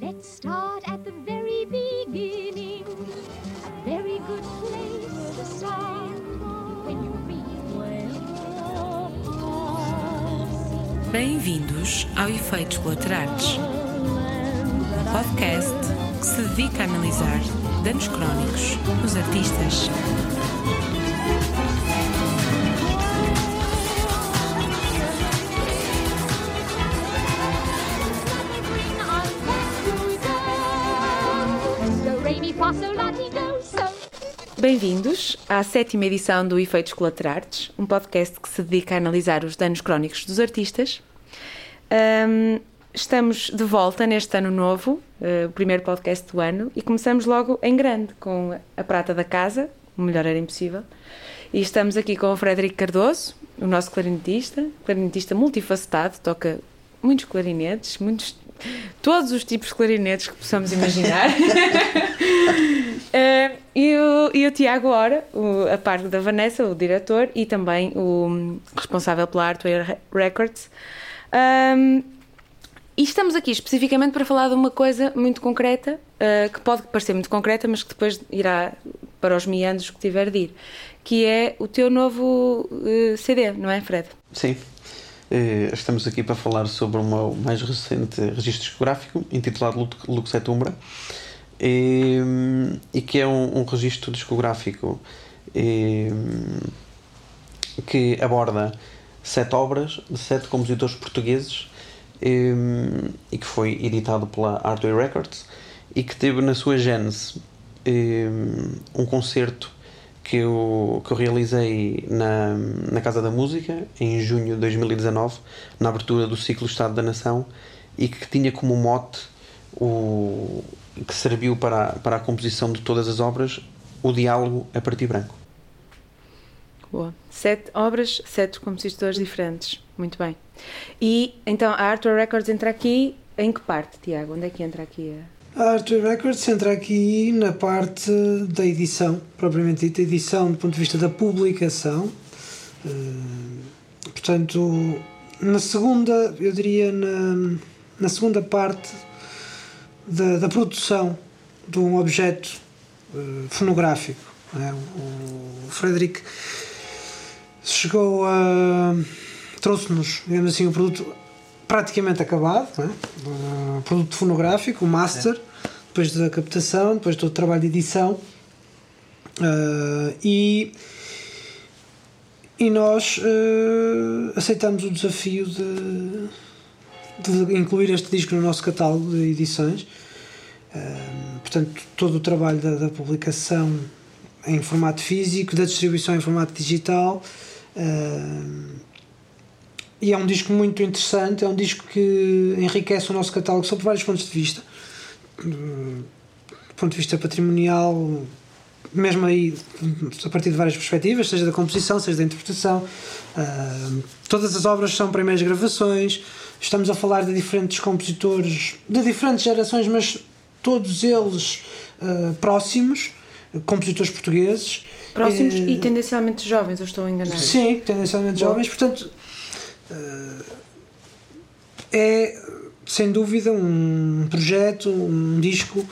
Let's start at the very beginning. A very good place to start when you. Bem-vindos ao Efeitos Colaterais, um podcast que se dedica a analisar danos crónicos nos artistas. Bem-vindos à sétima edição do Efeitos Colaterais, um podcast que se dedica a analisar os danos crónicos dos artistas. Ahm, estamos de volta neste ano novo, eh, o primeiro podcast do ano, e começamos logo em grande, com a prata da casa, o melhor era impossível. E estamos aqui com o Frederico Cardoso, o nosso clarinetista, clarinetista multifacetado, toca muitos clarinetes, muitos, todos os tipos de clarinetes que possamos imaginar. Eh, e, o, e o Tiago Ora, o- a par da Vanessa, o diretor, e também o responsável pela Artware Re- Records. Ahm, e estamos aqui especificamente para falar de uma coisa muito concreta, eh, que pode parecer muito concreta, mas que depois irá para os meandros que tiver de ir, que é o teu novo eh, CD, não é, Fred? Sim. Estamos aqui para falar sobre o meu mais recente registro discográfico, intitulado Lu- Lux e, e que é um, um registro discográfico eh, que aborda sete obras de sete compositores portugueses eh, e que foi editado pela Hardware Records e que teve na sua gênese um concerto que eu, que eu realizei na, na Casa da Música em junho de 2019, na abertura do ciclo Estado da Nação, e que tinha como mote o que serviu para, a- para a composição de todas as obras o diálogo a partir branco. Boa. Sete obras, sete compositores diferentes. Muito bem. E então a Arthur Records entra aqui em que parte, Tiago? Onde é que entra aqui? a- A Arthur Records entra aqui na parte da edição, propriamente dita, edição do ponto de vista da publicação. Eh, portanto, na segunda, eu diria, na, na segunda parte da, da produção de um objeto eh, fonográfico. é? O Frederic chegou a. trouxe-nos, digamos assim, o produto praticamente acabado, é? Uh, produto fonográfico, o master, depois da captação, depois do trabalho de edição. Uh, e, e nós uh, aceitamos o desafio de, de incluir este disco no nosso catálogo de edições. Portanto, todo o trabalho da, da publicação em formato físico, da distribuição em formato digital. e é um disco muito interessante, é um disco que enriquece o nosso catálogo sob vários pontos de vista. Do ponto de vista patrimonial, mesmo aí a partir de várias perspectivas, seja da composição, seja da interpretação. Todas as obras são primeiras gravações, estamos a falar de diferentes compositores, de diferentes gerações, mas todos eles ah, próximos, compositores portugueses. Próximos Eh, e tendencialmente jovens, eu estou enganada. Sim, tendencialmente Boa. jovens, portanto eh, é sem dúvida um projeto, um disco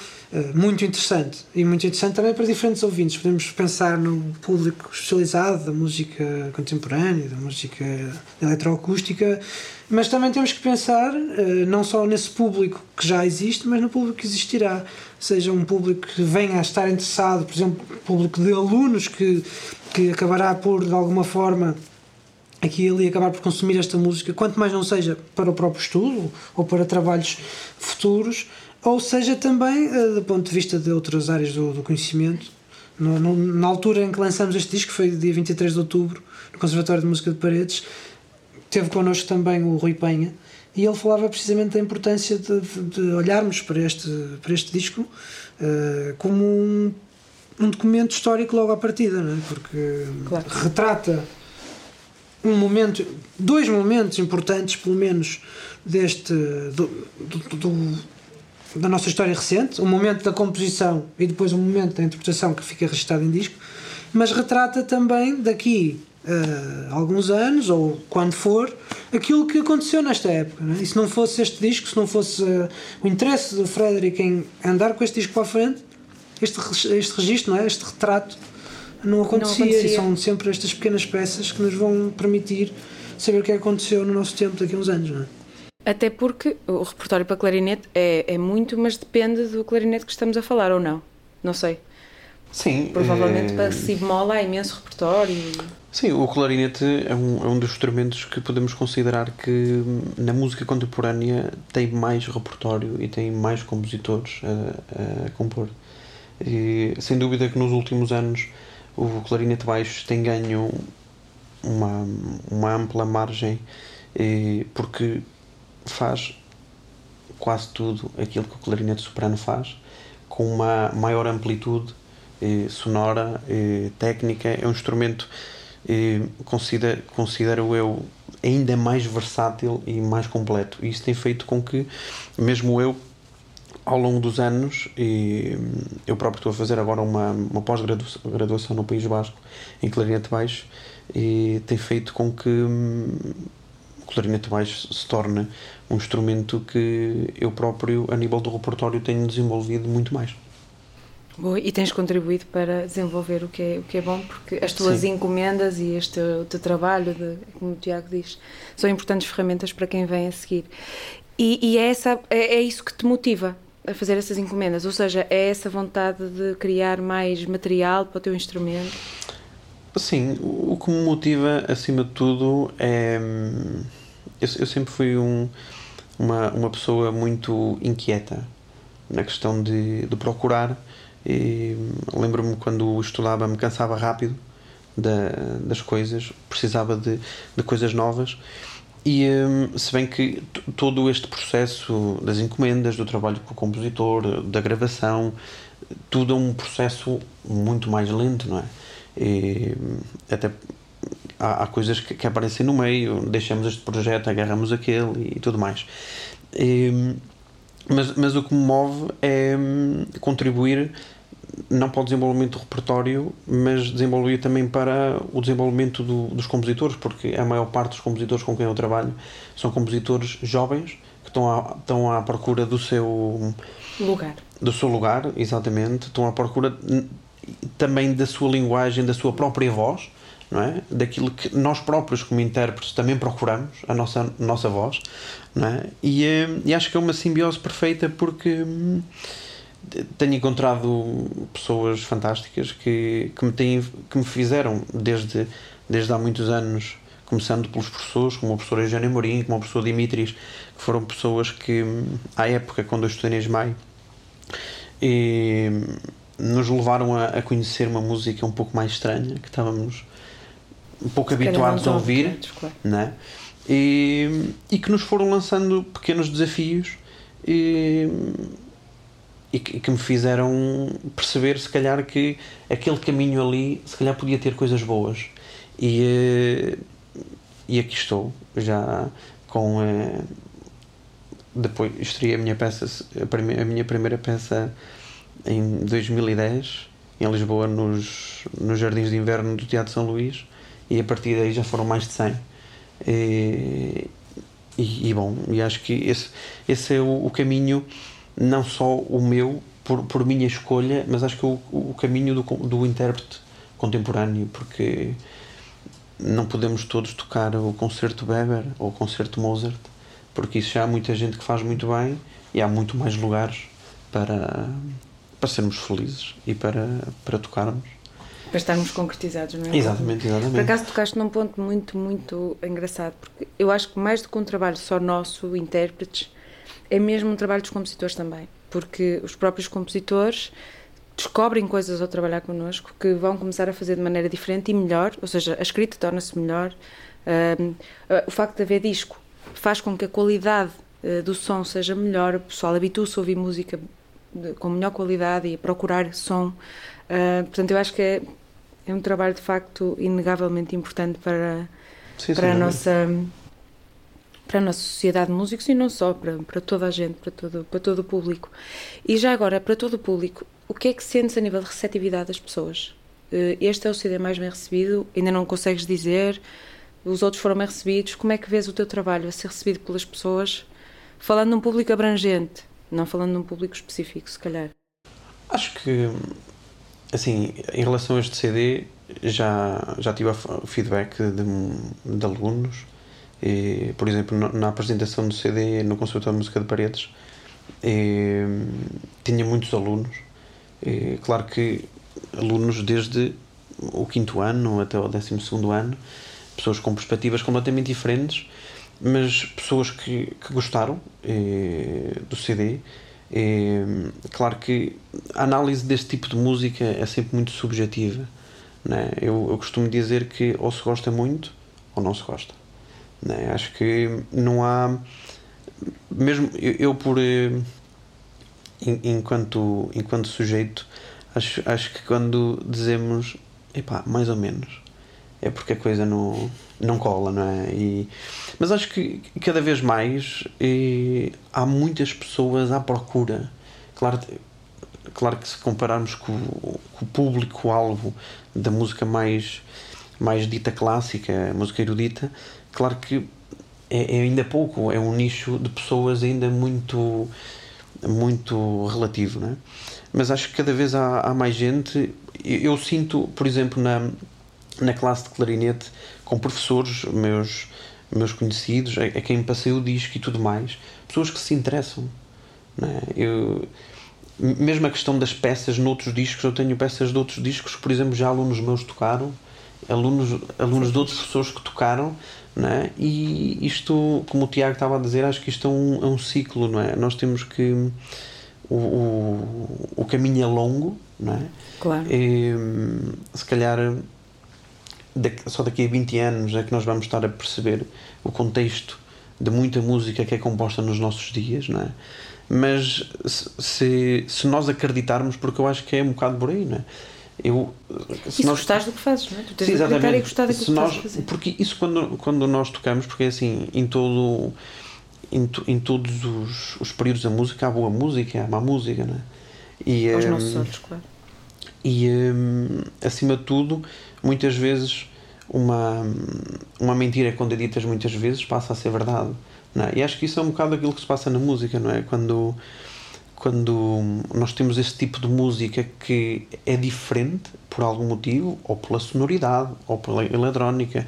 muito interessante e muito interessante também para diferentes ouvintes. Podemos pensar no público especializado da música contemporânea, da música eletroacústica, mas também temos que pensar eh, não só nesse público que já existe, mas no público que existirá. Seja um público que venha a estar interessado, por exemplo, público de alunos que, que acabará por, de alguma forma, aqui e ali acabar por consumir esta música, quanto mais não seja para o próprio estudo ou para trabalhos futuros, ou seja também eh, do ponto de vista de outras áreas do, do conhecimento. No- no- na altura em que lançamos este disco, foi dia 23 de outubro, no Conservatório de Música de Paredes, teve connosco também o Rui Penha, e ele falava precisamente da importância de, de- de olharmos para este, para este disco eh, como um, um documento histórico logo à partida, não é? porque Claro. retrata um momento, dois momentos importantes, pelo menos, deste do, do- do- da nossa história recente, o momento da composição e depois o momento da interpretação que fica registrado em disco, mas retrata também daqui uh, alguns anos, ou quando for, aquilo que aconteceu nesta época. Né? E se não fosse este disco, se não fosse uh, o interesse do Frederick em andar com este disco para a frente, este, este registro, não é? este retrato, não acontecia. não acontecia. E são sempre estas pequenas peças que nos vão permitir saber o que aconteceu no nosso tempo daqui a uns anos. Não é? Até porque o repertório para clarinete é, é muito, mas depende do clarinete que estamos a falar ou não. Não sei. Sim. Provavelmente é... para si bemol há imenso repertório. Sim, o clarinete é um, é um dos instrumentos que podemos considerar que na música contemporânea tem mais repertório e tem mais compositores a, a compor. E, sem dúvida que nos últimos anos o clarinete baixo tem ganho uma, uma ampla margem e, porque faz quase tudo aquilo que o clarinete soprano faz com uma maior amplitude eh, sonora, eh, técnica. É um instrumento, eh, considero, considero eu, ainda mais versátil e mais completo. E isso tem feito com que, mesmo eu, ao longo dos anos, e eu próprio estou a fazer agora uma, uma pós-graduação no País Basco em clarinete baixo, e tem feito com que hum, clarinete baixo se torne um instrumento que eu próprio, a nível do repertório, tenho desenvolvido muito mais. Boa, e tens contribuído para desenvolver o que é, o que é bom, porque as tuas Sim. encomendas e este teu trabalho, de, como o Tiago diz, são importantes ferramentas para quem vem a seguir. E, e é, essa, é, é isso que te motiva a fazer essas encomendas, ou seja, é essa vontade de criar mais material para o teu instrumento? Sim, o que me motiva acima de tudo é. Eu, eu sempre fui um, uma, uma pessoa muito inquieta na questão de, de procurar lembro-me quando estudava, me cansava rápido da, das coisas, precisava de, de coisas novas. E hum, se bem que todo este processo das encomendas, do trabalho com o compositor, da gravação, tudo é um processo muito mais lento, não é? E até há, há coisas que, que, aparecem no meio, deixamos este projeto, agarramos aquele e tudo mais. E, mas, mas o que me move é hum, contribuir não para o desenvolvimento do repertório, mas desenvolver também para o desenvolvimento do, dos compositores, porque a maior parte dos compositores com quem eu trabalho são compositores jovens que estão à, estão à procura do seu lugar. Do seu lugar, exatamente. Estão à procura também da sua linguagem, da sua própria voz, não é? Daquilo que nós próprios, como intérpretes, também procuramos, a nossa, nossa voz, não é? E, eh, e acho que é uma simbiose perfeita porque hum, tenho encontrado pessoas fantásticas que, que, me, têm, que me fizeram desde, desde há muitos anos, começando pelos professores, como o professor Eugênio Mourinho, como o professor Dimitris, que foram pessoas que, à época, quando eu estudei na ESMAI, e, nos levaram a, a, conhecer uma música um pouco mais estranha, que estávamos um pouco habituados a ouvir, claro. né? e, e que nos foram lançando pequenos desafios e, e que, que, me fizeram perceber se calhar que aquele caminho ali se calhar podia ter coisas boas e, eh, e aqui estou já com eh, depois estreiei a minha peça a minha primeira peça em 2010 em Lisboa nos, nos Jardins de Inverno do Teatro São Luís e a partir daí já foram mais de 100 e, e, e bom, e acho que esse, esse é o, o caminho não só o meu, por, por minha escolha, mas acho que o, o caminho do, do intérprete contemporâneo, porque não podemos todos tocar o concerto Weber ou o concerto Mozart, porque isso já há muita gente que faz muito bem e há muito mais lugares para, para sermos felizes e para, para tocarmos. Para estarmos concretizados, não é? Exatamente, exatamente. Por acaso tocaste num ponto muito, muito engraçado, porque eu acho que mais do que um trabalho só nosso, intérpretes, é mesmo um trabalho dos compositores também, porque os próprios compositores descobrem coisas ao trabalhar connosco que vão começar a fazer de maneira diferente e melhor, ou seja, a escrita torna-se melhor. Uh, o facto de haver disco faz com que a qualidade uh, do som seja melhor, o pessoal habitua-se a ouvir música com melhor qualidade e a procurar som. Uh, portanto, eu acho que é, um trabalho de facto inegavelmente importante para, sim, para sim, a nossa para a nossa sociedade de músicos e não só, para, para toda a gente, para todo, para todo o público. E já agora, para todo o público, o que é que sentes a nível de receptividade das pessoas? eh, este é o CD mais bem recebido, ainda não consegues dizer, os outros foram bem recebidos, como é que vês o teu trabalho a ser recebido pelas pessoas, falando num público abrangente, não falando num público específico, se calhar? Acho que, assim, em relação a este CD, já, já tive feedback de, de alunos, e, por exemplo, na apresentação do CD no Conservatório de Música de Paredes, e, tinha muitos alunos. E, claro que alunos desde o quinto ano até o décimo segundo ano, pessoas com perspectivas completamente diferentes, mas pessoas que, que gostaram do CD. Claro que a análise deste tipo de música é sempre muito subjetiva. Né? Eu, eu costumo dizer que ou se gosta muito ou não se gosta. Né? Acho que não há. Mesmo eu, eu por. Eh, enquanto, enquanto sujeito, acho, acho que quando dizemos epá, mais ou menos, é porque a coisa não, não cola, não é? E, mas acho que cada vez mais e, eh, há muitas pessoas à procura. Claro, claro que se compararmos com, com o público-alvo da música mais, mais dita clássica, música erudita, claro que é, é, ainda pouco, é um nicho de pessoas ainda muito muito relativo, não é? Mas acho que cada vez há, há mais gente. Eu, eu, sinto, por exemplo, na, na classe de clarinete, com professores meus, meus conhecidos, a, a quem passei o disco e tudo mais, pessoas que se interessam. Não é? Eu, mesmo a questão das peças noutros discos, eu tenho peças de outros discos por exemplo, já alunos meus tocaram, alunos, alunos de outras pessoas que tocaram, não é? e isto, como o Tiago estava a dizer, acho que isto é um, é um ciclo, não é? Nós temos que. O, o, o caminho é longo, não é? Claro. E, se calhar só daqui a 20 anos é que nós vamos estar a perceber o contexto de muita música que é composta nos nossos dias, não é? mas se, se nós acreditarmos, porque eu acho que é um bocado por aí, não é? Eu, se e se nós... gostares do que fazes, não é? Tu tens Sim, de acreditar e gostar daquilo que nós, fazer. Porque isso quando, quando nós tocamos, porque é assim, em todo em, em todos os, os períodos da música há boa música, há má música, não é? E, Aos um, nossos olhos, claro. E um, acima de tudo, muitas vezes uma, uma mentira quando é ditas muitas vezes passa a ser verdade. Não é? E acho que isso é um bocado aquilo que se passa na música, não é? Quando, quando nós temos esse tipo de música que é diferente por algum motivo, ou pela sonoridade, ou pela eletrónica,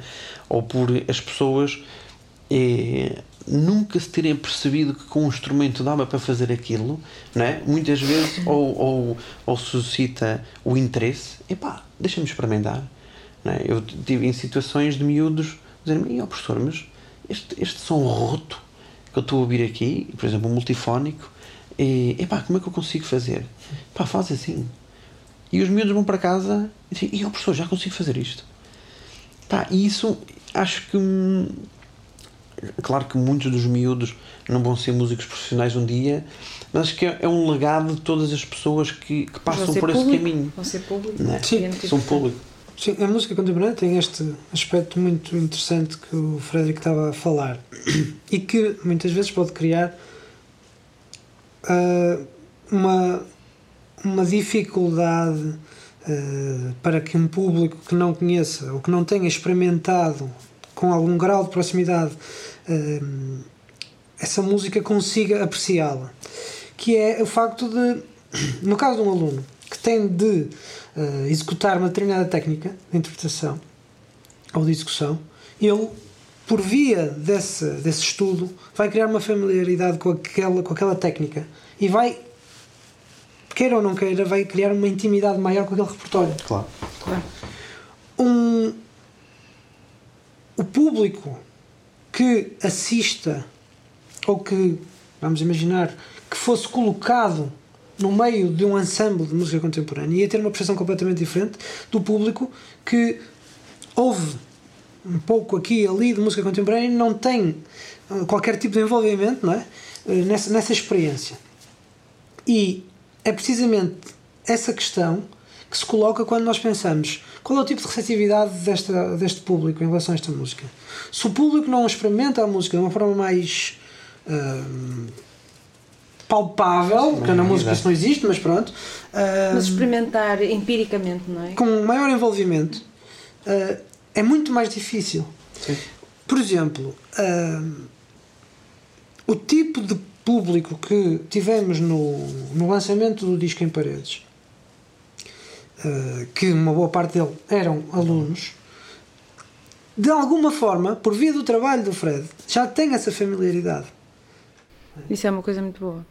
ou por as pessoas é, nunca se terem percebido que com um instrumento dava para fazer aquilo, não é? muitas vezes ou, ou, ou suscita o interesse, epá, deixa-me experimentar. Não é? Eu tive em situações de miúdos dizerem-me, oh, professor, mas este, este som roto que eu estou a ouvir aqui, por exemplo, um multifónico, e, epá, como é que eu consigo fazer? Pá, faz assim. E os miúdos vão para casa e dizem, e oh, professor, já consigo fazer isto. Pá, e isso acho que. Claro que muitos dos miúdos não vão ser músicos profissionais um dia, mas acho que é, é um legado de todas as pessoas que, que passam por público, esse caminho. Vão ser público. Não é? Sim, são público. Sim, a música contemporânea tem este aspecto muito interessante que o Frederico estava a falar e que muitas vezes pode criar uh, uma, uma dificuldade uh, para que um público que não conheça ou que não tenha experimentado com algum grau de proximidade uh, essa música consiga apreciá-la. Que é o facto de, no caso de um aluno que tem de uh, executar uma determinada técnica de interpretação ou de execução, ele, por via desse, desse estudo, vai criar uma familiaridade com aquela, com aquela técnica e vai, queira ou não queira, vai criar uma intimidade maior com aquele repertório. Claro. claro. Um, o público que assista ou que, vamos imaginar, que fosse colocado no meio de um ensemble de música contemporânea ia ter uma percepção completamente diferente do público que ouve um pouco aqui e ali de música contemporânea e não tem uh, qualquer tipo de envolvimento não é? Uh, nessa, nessa experiência. E é precisamente essa questão que se coloca quando nós pensamos qual é o tipo de receptividade desta, deste público em relação a esta música. Se o público não experimenta a música de uma forma mais uh, palpável, porque na música isso não existe, mas pronto. Ah, Mas experimentar empiricamente, não é? com maior envolvimento ah, é muito mais difícil. Sim. Por exemplo, o tipo de público que tivemos no, no lançamento do disco em paredes, que uma boa parte dele eram alunos, de alguma forma, por via do trabalho do Fred, já tem essa familiaridade. Isso é uma coisa muito boa.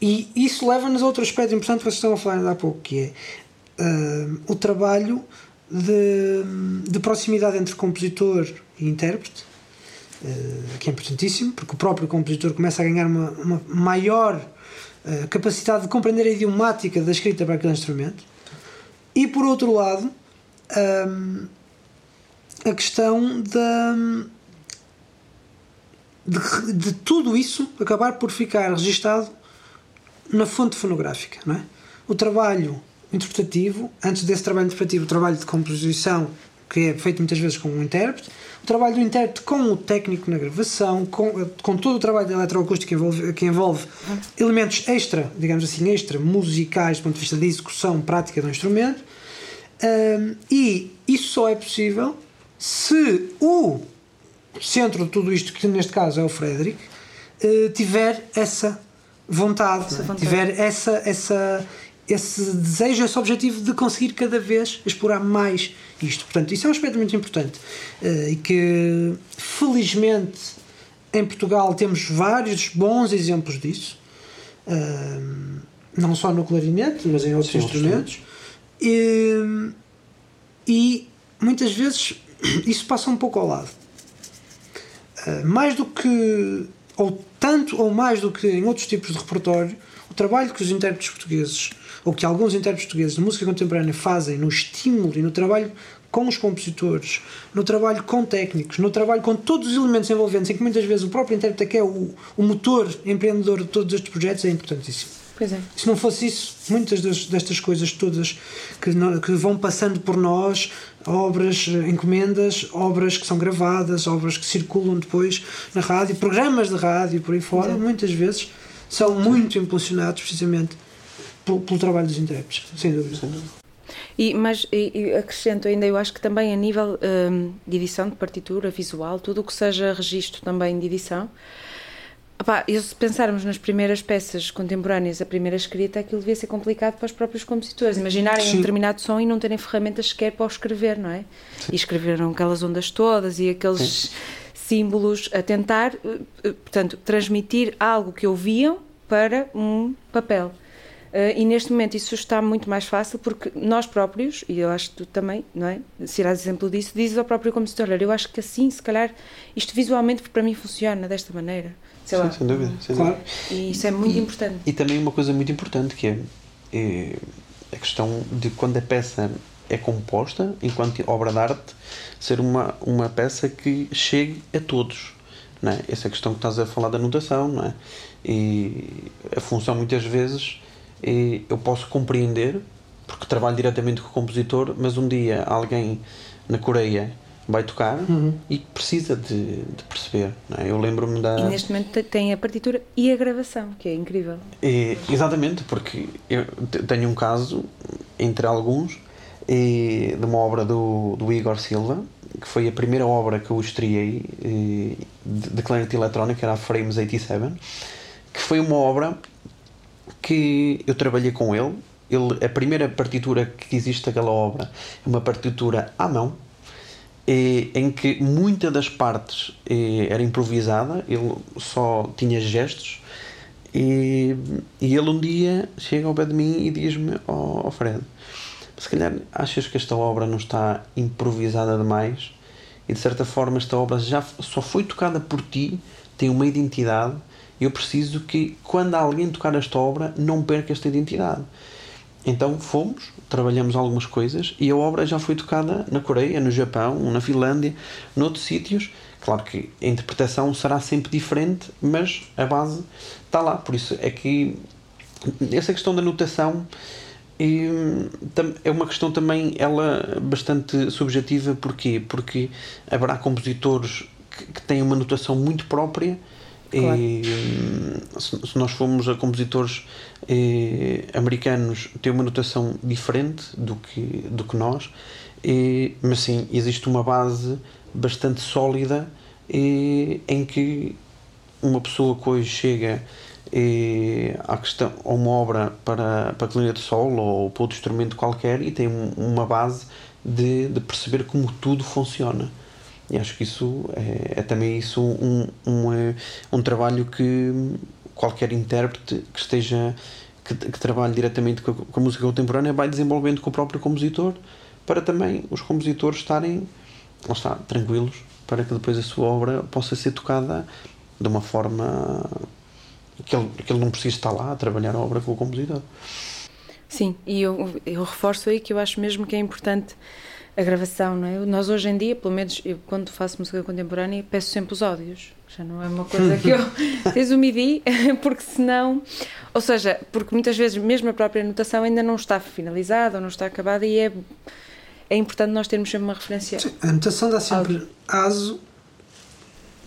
E isso leva-nos a outro aspecto importante que vocês estão a falar ainda há pouco, que é ah, o trabalho de, de proximidade entre compositor e intérprete, ah, que é importantíssimo, porque o próprio compositor começa a ganhar uma, uma maior ah, capacidade de compreender a idiomática da escrita para aquele instrumento. E por outro lado, ah, a questão da, de, de tudo isso acabar por ficar registado na fonte fonográfica, não é? O trabalho interpretativo, antes desse trabalho interpretativo, o trabalho de composição, que é feito muitas vezes com um intérprete, o trabalho do intérprete com o técnico na gravação, com, com todo o trabalho de eletroacústica que envolve, que envolve elementos extra, digamos assim, extra musicais do ponto de vista de execução prática do instrumento, Hum, e isso só é possível se o centro de tudo isto, que neste caso é o Frederick, eh, tiver essa vontade, Essa vontade. tiver essa, essa, esse desejo, esse objetivo de conseguir cada vez explorar mais isto. Portanto, isso é um aspecto muito importante eh, e que, felizmente, em Portugal temos vários bons exemplos disso, Hum, não só no clarinete, mas em outros Sim, instrumentos. E, e muitas vezes isso passa um pouco ao lado. Uh, mais do que, ou tanto ou mais do que em outros tipos de repertório, o trabalho que os intérpretes portugueses, ou que alguns intérpretes portugueses de música contemporânea fazem no estímulo e no trabalho com os compositores, no trabalho com técnicos, no trabalho com todos os elementos envolventes, em que muitas vezes o próprio intérprete é que é o, o motor empreendedor de todos estes projetos, é importantíssimo. Pois é. Se não fosse isso, muitas das- destas coisas todas que, que vão passando por nós, obras, eh, encomendas, obras que são gravadas, obras que circulam depois na rádio, programas de rádio por aí fora, Exato. muitas vezes são muito impulsionados precisamente pelo, pelo trabalho dos intérpretes, sem dúvida. E, mas e, e acrescento ainda, eu acho que também a nível hum, de edição de partitura, visual, tudo o que seja registro também de edição. Opá, e se pensarmos nas primeiras peças contemporâneas, a primeira escrita, aquilo devia ser complicado para os próprios compositores. Imaginarem Sim. um determinado som e não terem ferramentas sequer para o escrever, não é? E escreveram aquelas ondas todas e aqueles símbolos a tentar, eh, eh, portanto, transmitir algo que ouviam para um papel. Eh, e neste momento isso está muito mais fácil porque nós próprios, e eu acho que tu também, não é? Se irás exemplo disso, dizes ao próprio compositor: olha, eu acho que assim, se calhar, isto visualmente para mim funciona desta maneira. Sei lá. Sim, sem dúvida. Sem Claro. dúvida. E isso é muito importante. E também uma coisa muito importante que é, é a questão de quando a peça é composta, enquanto obra de arte, ser uma, uma peça que chegue a todos. Não é? Essa questão que estás a falar da notação, não é? E a função muitas vezes é, eu posso compreender, porque trabalho diretamente com o compositor, mas um dia alguém na Coreia vai tocar e precisa de, de perceber. É? Eu lembro-me da. E neste momento te- tem a partitura e a gravação, que é incrível. É, exatamente, porque eu te- tenho um caso, entre alguns, é, de uma obra do, do Igor Silva, que foi a primeira obra que eu estreiei de, de clarinete eletrónico, era a Frames 87, que foi uma obra que eu trabalhei com ele. ele. A primeira partitura que existe daquela obra é uma partitura à mão, eh, em que muita das partes eh, era improvisada, ele só tinha gestos. E, e ele um dia chega ao pé de mim e diz-me: Ó Fred, se calhar achas que esta obra não está improvisada demais? E de certa forma, esta obra já só foi tocada por ti, tem uma identidade. Eu preciso que quando alguém tocar esta obra, não perca esta identidade. Então fomos, trabalhamos algumas coisas e a obra já foi tocada na Coreia, no Japão, na Finlândia, noutros sítios. Claro que a interpretação será sempre diferente, mas a base está lá. Por isso é que essa questão da notação é uma questão também ela bastante subjetiva. Porquê? Porque haverá compositores que, que têm uma notação muito própria Claro. E, hum, se, se nós formos a compositores eh, americanos, têm uma notação diferente do que, do que nós, e, mas sim, existe uma base bastante sólida eh, em que uma pessoa que hoje chega eh, à questão, a uma obra para, para clarinete solo ou para outro instrumento qualquer e tem um- uma base de, de perceber como tudo funciona. E acho que isso é, é também isso um, um, eh, um trabalho que qualquer intérprete que esteja que, que trabalhe diretamente com a, com a música contemporânea vai desenvolvendo com o próprio compositor para também os compositores estarem está, tranquilos para que depois a sua obra possa ser tocada de uma forma que ele, que ele não precise estar lá a trabalhar a obra com o compositor. Sim, e eu, eu reforço aí que eu acho mesmo que é importante a gravação, não é? Nós hoje em dia, pelo menos eu, quando faço música contemporânea, peço sempre os áudios. Já não é uma coisa que eu. Tens o MIDI, porque senão. Ou seja, porque muitas vezes mesmo a própria notação ainda não está finalizada ou não está acabada e é, é importante nós termos sempre uma referência A notação dá sempre aso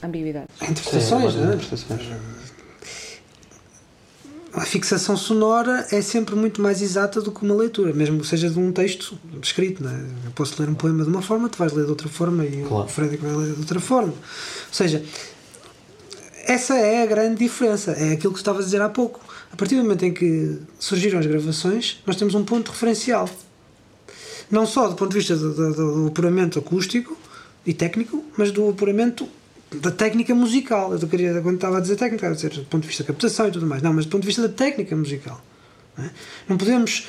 à ambiguidade. a interpretações, Sim, é? interpretações. A fixação sonora é sempre muito mais exata do que uma leitura, mesmo que seja de um texto escrito. Não é? Eu posso ler um poema de uma forma, tu vais ler de outra forma e Claro. o Frederico vai ler de outra forma. Ou seja, essa é a grande diferença. É aquilo que estavas a dizer há pouco. A partir do momento em que surgiram as gravações, nós temos um ponto referencial. Não só do ponto de vista do, do- do apuramento acústico e técnico, mas do apuramento da técnica musical. Eu queria, quando estava a dizer técnica, estava a dizer do ponto de vista da captação e tudo mais. Não, mas do ponto de vista da técnica musical. não é? Não podemos,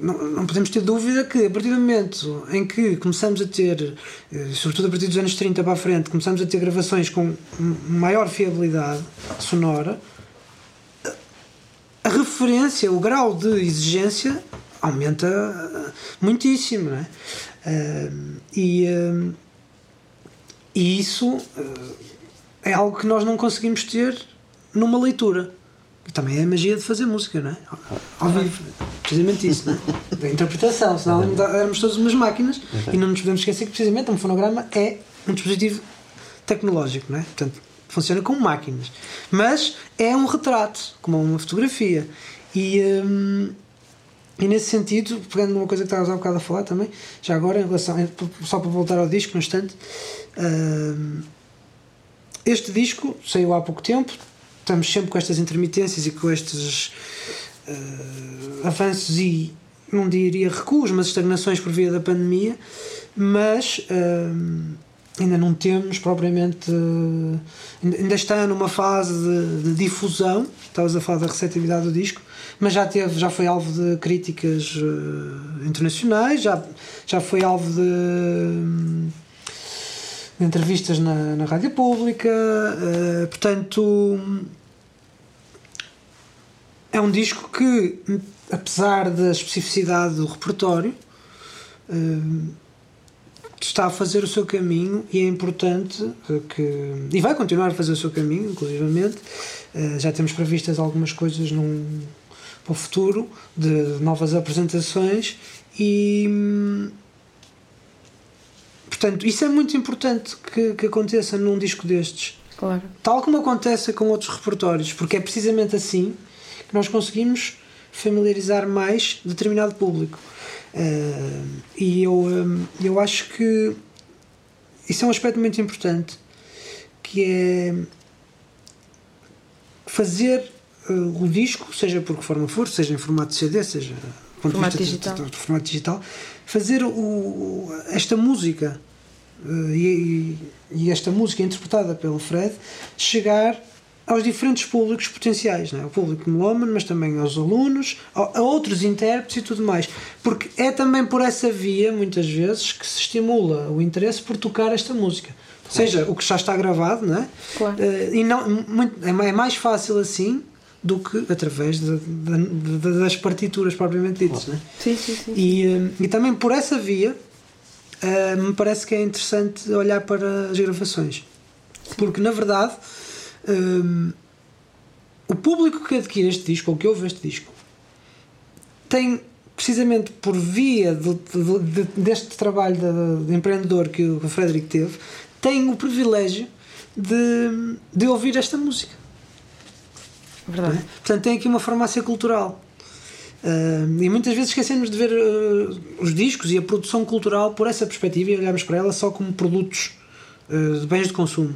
não, não podemos ter dúvida que a partir do momento em que começamos a ter, eh, sobretudo a partir dos anos 30 para a frente, começamos a ter gravações com maior fiabilidade sonora, a referência, o grau de exigência aumenta eh, muitíssimo. Não é? Eh, e, e isso eh, é algo que nós não conseguimos ter numa leitura. Que também é a magia de fazer música, não é? Ao vivo. Precisamente isso, não é? Da interpretação. Senão éramos todos umas máquinas e não nos podemos esquecer que precisamente um fonograma é um dispositivo tecnológico, não é? Portanto, funciona como máquinas. Mas é um retrato, como uma fotografia. E, hum, e nesse sentido, pegando numa coisa que estavas há bocado a falar também, já agora, em relação, só para voltar ao disco, no instante, este disco saiu há pouco tempo, estamos sempre com estas intermitências e com estes eh, avanços e não diria recuos, mas estagnações por via da pandemia, mas hum, ainda não temos propriamente. eh, ainda- está numa fase de, de difusão, estavas a falar da receptividade do disco, mas já, teve, já foi alvo de críticas eh, internacionais, já, já foi alvo de. Entrevistas na, na rádio pública, eh, portanto é um disco que, apesar da especificidade do repertório, eh, está a fazer o seu caminho e é importante que. e vai continuar a fazer o seu caminho, inclusivamente. Eh, já temos previstas algumas coisas num, para o futuro, de novas apresentações e. Portanto, isso é muito importante que, que aconteça num disco destes. Claro. Tal como acontece com outros repertórios, porque é precisamente assim que nós conseguimos familiarizar mais determinado público. Eh, e eu, eh, eu acho que isso é um aspecto muito importante, que é fazer eh, o disco, seja por que forma for, seja em formato de CD, seja do ponto de Formato vista de- digital. de- de formato digital, fazer o, esta música e, e esta música interpretada pelo Fred chegar aos diferentes públicos potenciais, é? o público melómano, mas também aos alunos, a, outros intérpretes e tudo mais. Porque é também por essa via, muitas vezes, que se estimula o interesse por tocar esta música. Seja o que já está gravado, não é? Claro. Eh, e não, muito, é é mais fácil assim do que através de- de- de- das partituras propriamente ditas. Não é? Sim, sim, sim. E, eh, e também por essa via eh, me parece que é interessante olhar para as gravações. Porque na verdade eh, o público que adquire este disco, ou que ouve este disco, tem precisamente por via de- de- de- deste trabalho de, de empreendedor que o Frederico teve, tem o privilégio de, de ouvir esta música. Verdade. é? Portanto, tem aqui uma farmácia cultural. Ah, e muitas vezes esquecemos de ver ah, os discos e a produção cultural por essa perspectiva e olhamos para ela só como produtos ah, de bens de consumo.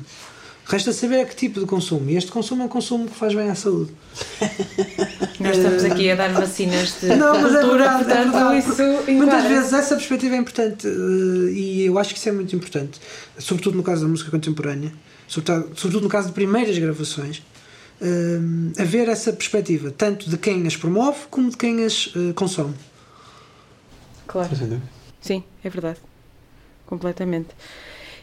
Resta saber a que tipo de consumo. E este consumo é um consumo que faz bem à saúde. Nós estamos aqui a dar vacinas de Não, mas é cultura, verdade, é verdade, isso Muitas vezes essa perspectiva é importante eh, e eu acho que isso é muito importante, sobretudo no caso da música contemporânea, sobretudo no caso de primeiras gravações, eh, haver essa perspectiva, tanto de quem as promove como de quem as eh, consome. Claro. Sim, é verdade. Completamente.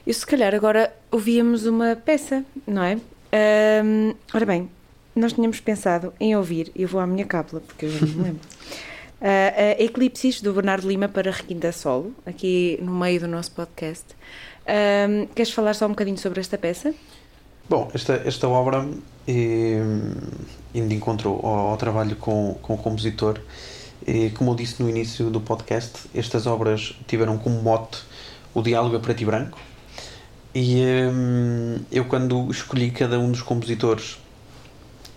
E se calhar agora ouvíamos uma peça, não é? Ahm, ora bem, nós tínhamos pensado em ouvir, e eu vou à minha cábula, porque eu já não me lembro, ah, a Eclipses, do Bernardo Lima para Requinta Solo, aqui no meio do nosso podcast. Queres falar só um bocadinho sobre esta peça? Bom, esta, esta obra, eh, indo de encontro ao, ao trabalho com, com o compositor, eh, como eu disse no início do podcast, estas obras tiveram como mote o diálogo a preto e branco. E eh, eu, quando escolhi cada um dos compositores,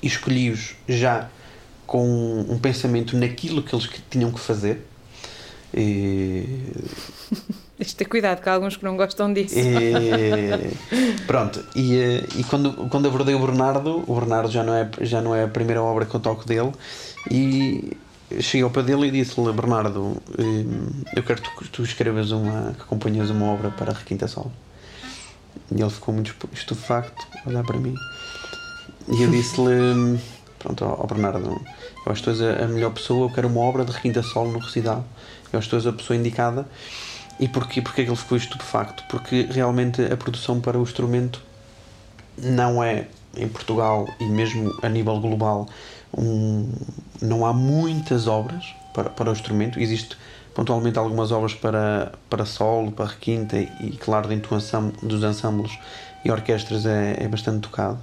escolhi-os já com um pensamento naquilo que eles tinham que fazer. E, Tens de ter cuidado, que há alguns que não gostam disso. e, pronto, e, eh, e quando, quando abordei o Bernardo, o Bernardo já não, é, já não é a primeira obra que eu toco dele, e cheguei ao pé dele e disse-lhe: Bernardo, eh, eu quero que tu escrevas uma, que componhas uma obra para Requinta Sol. E ele ficou muito estu- estupefacto a olhar para mim. E eu disse-lhe: Pronto, ó Bernardo, eu acho que tu és a, a melhor pessoa, eu quero uma obra de Requinta Sol no recital. Eu acho que tu és a pessoa indicada. E porquê? Porque é que ele ficou estupefacto? Porque realmente a produção para o instrumento não é, em Portugal e mesmo a nível global, um, não há muitas obras para, para o instrumento. Existe pontualmente algumas obras para, para solo, para requinta e, claro, do ensam- dos ensembles e orquestras é, é bastante tocado.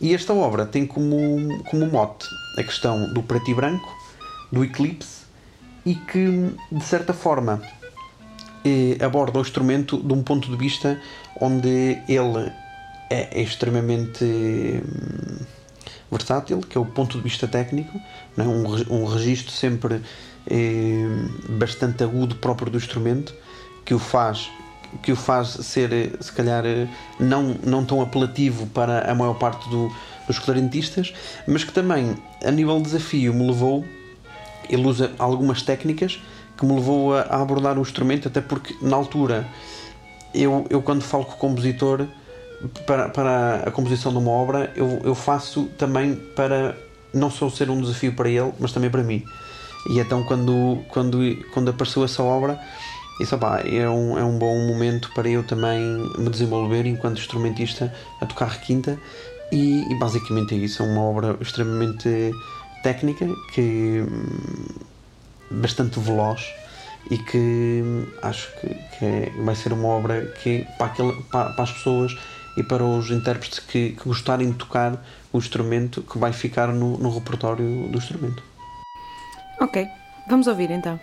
E esta obra tem como, como mote a questão do preto e branco, do eclipse e que, de certa forma, aborda o instrumento de um ponto de vista onde ele é, extremamente hum, versátil, que é o ponto de vista técnico, é? um, um registro sempre eh, bastante agudo próprio do instrumento, que o faz que o faz ser, se calhar, não, não tão apelativo para a maior parte do- dos clarinetistas, mas que também, a nível de desafio, me levou ele usa algumas técnicas que me levou a, a abordar o instrumento, até porque na altura eu, eu quando falo com o compositor para, para a composição de uma obra, eu, eu faço também para não só ser um desafio para ele, mas também para mim. E então quando, quando, quando apareceu essa obra, isso opá, é, um, é um bom momento para eu também me desenvolver enquanto instrumentista a tocar requinta e, e basicamente é isso, é uma obra extremamente técnica que bastante veloz e que hum, acho que, que é- vai ser uma obra que para, aquele, para, para as pessoas e para os intérpretes que, que gostarem de tocar o instrumento que vai ficar no, no repertório do instrumento. Ok, vamos ouvir então.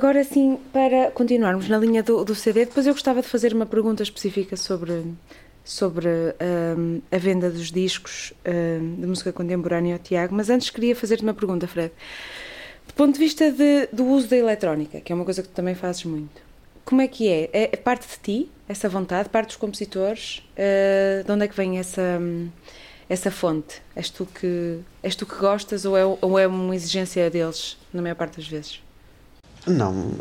Agora sim, para continuarmos na linha do, do CD, depois eu gostava de fazer uma pergunta específica sobre, sobre hum, a venda dos discos hum, de música contemporânea ao Tiago, mas antes queria fazer-te uma pergunta, Fred. Do ponto de vista de, do uso da eletrónica, que é uma coisa que tu também fazes muito, como é que é? É, é parte de ti, essa vontade, parte dos compositores? Uh, de onde é que vem essa, hum, essa fonte? És tu que, és tu que gostas ou é, ou é uma exigência deles, na maior parte das vezes? Não.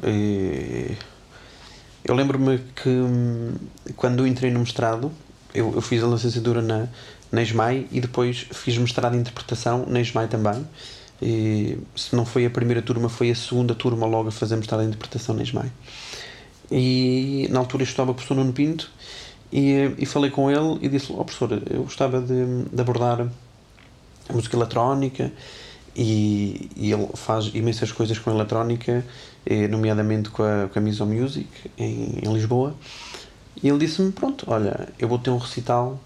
Eu lembro-me que hum, quando entrei no mestrado, eu, eu fiz a licenciatura na, na ESMAI e depois fiz mestrado em interpretação na ESMAI também. E, se não foi a primeira turma, foi a segunda turma logo a fazer mestrado em interpretação na ESMAI. E na altura estava o professor Nuno Pinto e, e falei com ele e disse: Ó oh, professor, eu gostava de, de abordar a música eletrónica e, e ele faz imensas coisas com eletrónica, nomeadamente com a, com a Miso Music em, em Lisboa. E ele disse-me: Pronto, olha, eu vou ter um recital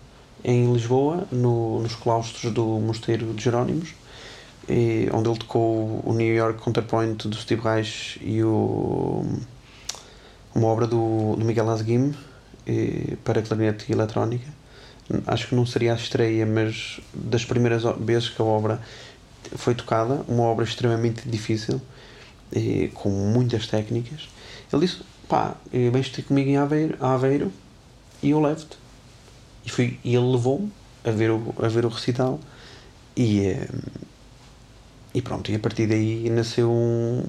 em Lisboa, no, nos claustros do Mosteiro de Jerónimos, eh, onde ele tocou o New York Counterpoint do Steve Reich e o, uma obra do, do Miguel Asguim eh, para clarinete e eletrónica. Acho que não seria a estreia, mas das primeiras vezes que a obra foi tocada, uma obra extremamente difícil, eh, com muitas técnicas. Ele disse: pá, eh, vens ter comigo em Aveiro, a Aveiro e eu levo-te. E, fui, e ele levou-me a ver o, a ver o recital e, eh, e pronto, e a partir daí nasceu um,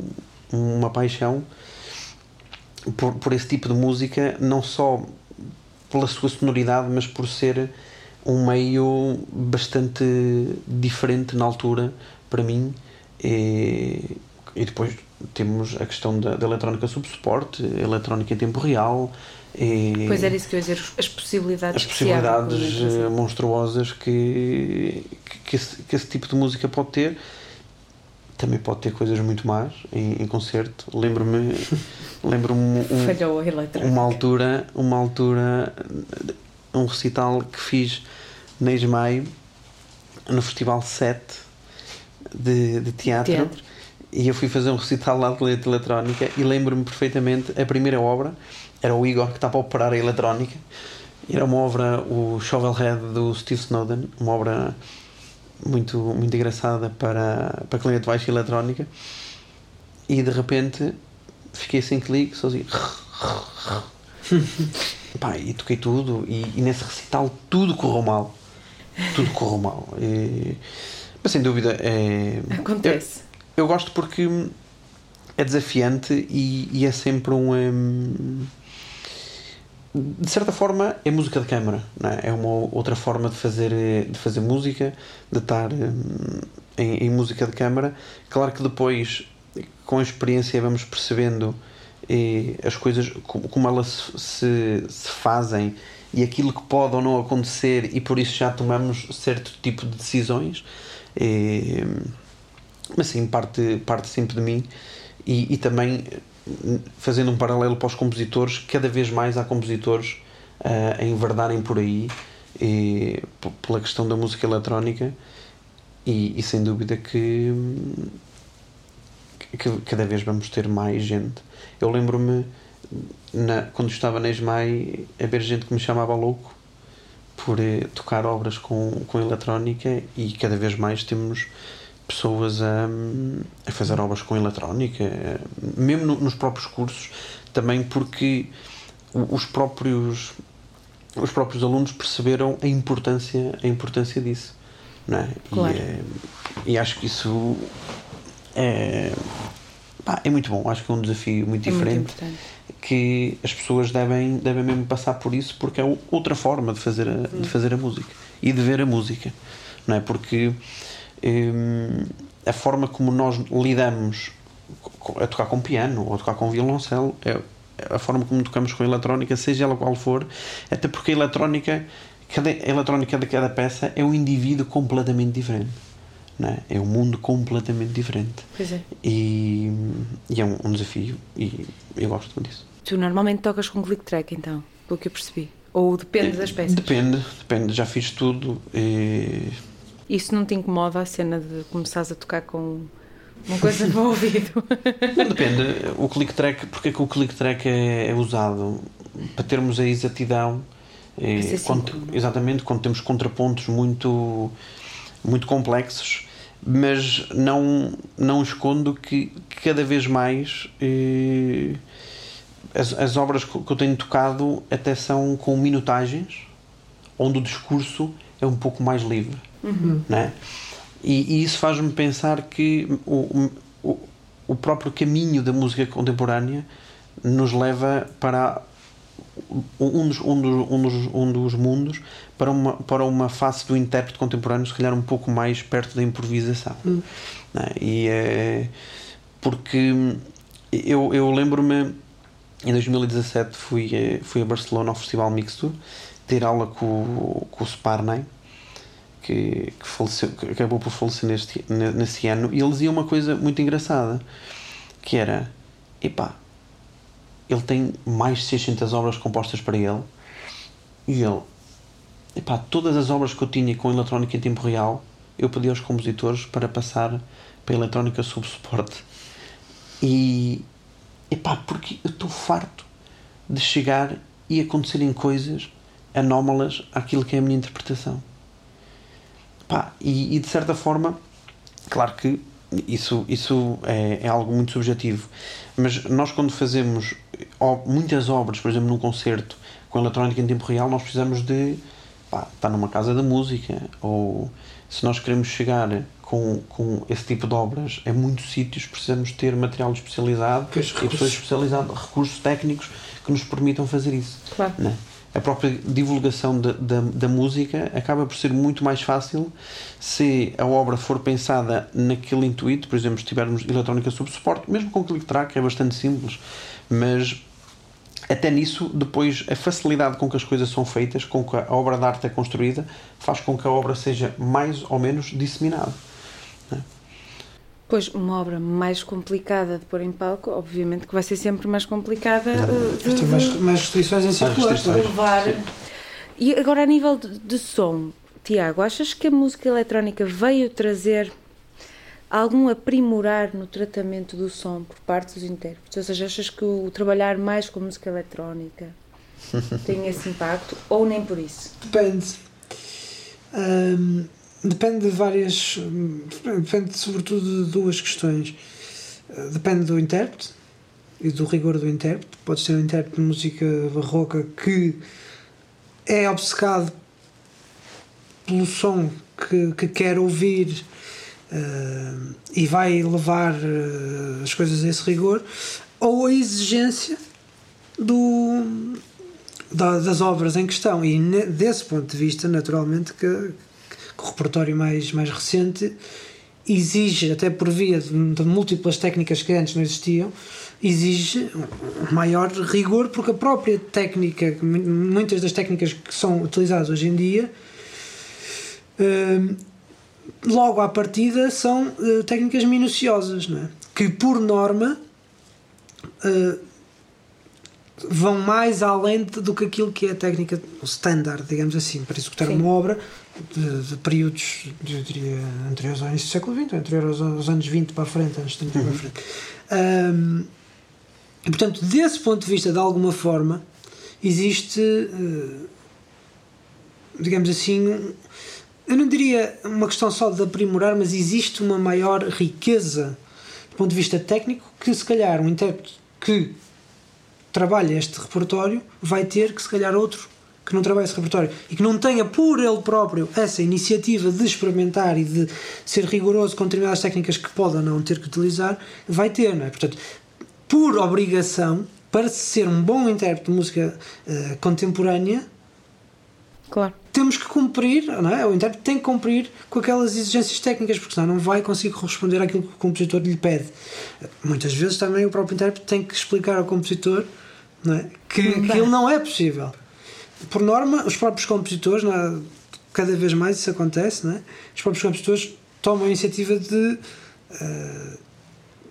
uma paixão por, por esse tipo de música, não só pela sua sonoridade, mas por ser um meio bastante diferente na altura para mim. E depois temos a questão da, da eletrónica sob suporte, eletrónica em tempo real. E Pois era isso que eu ia dizer, as possibilidades as que possibilidades a letra, eh, monstruosas que, que, que esse, que esse tipo de música pode ter. Também pode ter coisas muito más em, em concerto. Lembro-me lembro-me um, Falhou a eletrónica. uma altura, uma altura, um recital que fiz na Ismael no Festival 7 de, de teatro, Teatro. E eu fui fazer um recital lá de eletrónica e lembro-me perfeitamente a primeira obra era o Igor que estava a operar a eletrónica. Era uma obra o Shovelhead do Steve Snowden uma obra muito, muito engraçada para, para clarinete de baixo e eletrónica. E de repente fiquei sem clique sozinho Pá, e toquei tudo. E, e nesse recital tudo correu mal. Tudo correu mal. E- mas sem dúvida é Acontece. Eu gosto porque é desafiante e, e é sempre um. hum, de certa forma, é música de câmara, é? É uma outra forma de fazer, de fazer música, de estar em, em música de câmara. Claro que depois, com a experiência, vamos percebendo eh, as coisas, como, como elas se, se fazem e aquilo que pode ou não acontecer, e por isso já tomamos certo tipo de decisões. Eh, mas sim, parte, parte sempre de mim e, e também eh, fazendo um paralelo para os compositores, cada vez mais há compositores eh, a enverdarem por aí e, p- pela questão da música eletrónica e, e sem dúvida que, que cada vez vamos ter mais gente. Eu lembro-me quando estava na ESMAI ver gente que me chamava louco por eh, tocar obras com, com eletrónica e cada vez mais temos pessoas a, a fazer obras com eletrónica, mesmo no- nos próprios cursos, também porque os próprios os próprios alunos perceberam a importância a importância disso, não é? Claro. E, eh, e acho que isso é pá, é muito bom, acho que é um desafio muito É muito diferente importante. que as pessoas devem, devem mesmo passar por isso porque é outra forma de fazer a, de fazer a música e de ver a música, não é? Porque hum, a forma como nós lidamos a tocar com piano ou a tocar com violoncelo é a forma como tocamos com a eletrónica, seja ela qual for, até porque a eletrónica, cada, a eletrónica de cada peça é um indivíduo completamente diferente. É? é um mundo completamente diferente. Pois é. E, e é um, um desafio e eu gosto disso. Tu normalmente tocas com click track, então, pelo que eu percebi. Ou depende das peças. Depende, depende. Já fiz tudo. E... Isso não te incomoda a cena de começares a tocar com, Uma coisa no ouvido. Depende. O click track, porque é que o click track é, é usado? Para termos a exatidão. eh, ser quando- exatamente, quando temos contrapontos muito, muito complexos, mas não, não escondo que, que cada vez mais eh, as, as obras que eu tenho tocado até são com minutagens, onde o discurso é um pouco mais livre. Né? E, e isso faz-me pensar que o, o, o próprio caminho da música contemporânea nos leva para um dos, um dos, um dos, um dos mundos para uma, para uma face do intérprete contemporâneo, se calhar um pouco mais perto da improvisação. Né? E é porque eu, eu lembro-me em 2017 fui, eh, fui a Barcelona ao Festival Mixture ter aula com, com o Sparney que, que, faleceu, que acabou por falecer neste, ne- nesse ano e ele dizia uma coisa muito engraçada que era epá, ele tem mais de 600 obras compostas para ele e ele epá, todas as obras que eu tinha com eletrónica em tempo real eu pedi aos compositores para passar para a eletrónica sob suporte. E epá, porque eu estou farto de chegar e acontecerem coisas anómalas àquilo que é a minha interpretação Pá, e, e de certa forma, claro que isso, isso é, é algo muito subjetivo, mas nós quando fazemos muitas obras, por exemplo, num concerto com eletrónica em tempo real, nós precisamos de pá, estar numa casa da música, ou se nós queremos chegar com, com esse tipo de obras a muitos sítios, precisamos ter material especializado Pois, e recursos. pessoas especializadas, recursos técnicos que nos permitam fazer isso Claro. né? A própria divulgação da, da, música acaba por ser muito mais fácil se a obra for pensada naquele intuito, por exemplo, se tivermos eletrónica sob suporte, mesmo com click track é bastante simples, mas até nisso, depois a facilidade com que as coisas são feitas, com que a obra de arte é construída, faz com que a obra seja mais ou menos disseminada. Pois, uma obra mais complicada de pôr em palco, obviamente que vai ser sempre mais complicada eh, de, Tem mais, mais restrições em circular. de. E agora, a nível de, de som, Tiago, achas que a música eletrónica veio trazer algum aprimorar no tratamento do som por parte dos intérpretes? Ou seja, achas que o trabalhar mais com música eletrónica tem esse impacto ou nem por isso? Depende. Ahm, depende de várias. Depende sobretudo de duas questões. Ah, Depende do intérprete e do rigor do intérprete. Pode ser um intérprete de música barroca que é obcecado pelo som que, que quer ouvir ah, e vai levar ah, as coisas a esse rigor, ou a exigência do, da- das obras em questão. E ne- desse ponto de vista, naturalmente, que, repertório mais, mais recente exige, até por via de, múltiplas técnicas que antes não existiam, exige maior rigor, porque a própria técnica, mu- muitas das técnicas que são utilizadas hoje em dia, hum, logo à partida são eh, técnicas minuciosas, é? que por norma eh, vão mais além do que aquilo que é a técnica standard, digamos assim, para executar Sim. uma obra de, de períodos, eu diria, anteriores ao início do século XX, anteriores aos, anos 20 para a frente, anos 30 para a frente. Ahm, e, portanto, desse ponto de vista, de alguma forma, existe, eh, digamos assim, um- eu não diria uma questão só de aprimorar, mas existe uma maior riqueza do ponto de vista técnico que, se calhar, um intérprete que trabalha este repertório vai ter que, se calhar, outro que não trabalha esse repertório e que não tenha por ele próprio essa iniciativa de experimentar e de ser rigoroso com determinadas técnicas que pode ou não ter que utilizar, vai ter, não é? Portanto, por obrigação, para ser um bom intérprete de música eh, contemporânea, Claro. temos que cumprir, não é? o intérprete tem que cumprir com aquelas exigências técnicas, porque senão não vai conseguir corresponder àquilo que o compositor lhe pede. Muitas vezes também o próprio intérprete tem que explicar ao compositor não é? que aquilo não é possível. Por norma, os próprios compositores, é? cada vez mais isso acontece, não é? os próprios compositores tomam a iniciativa de eh,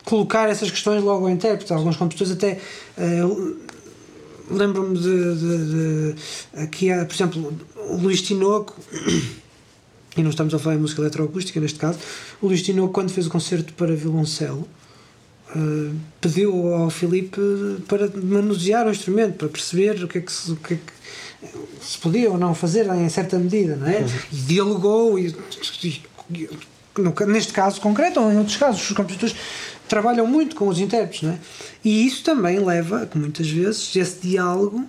colocar essas questões logo ao intérprete. Alguns compositores até eh, lembro-me de, de, de- aqui há, por exemplo, o Luís Tinoco e não estamos a falar em música eletroacústica neste caso, o Luís Tinoco, quando fez o concerto para violoncelo, uh, pediu ao Filipe para manusear o instrumento, para perceber o que é que o que é que se podia ou não fazer em certa medida, não é? Uhum. E dialogou e, e- no- neste caso concreto ou em outros casos, os compositores trabalham muito com os intérpretes, não é? E isso também leva, a que muitas vezes, esse diálogo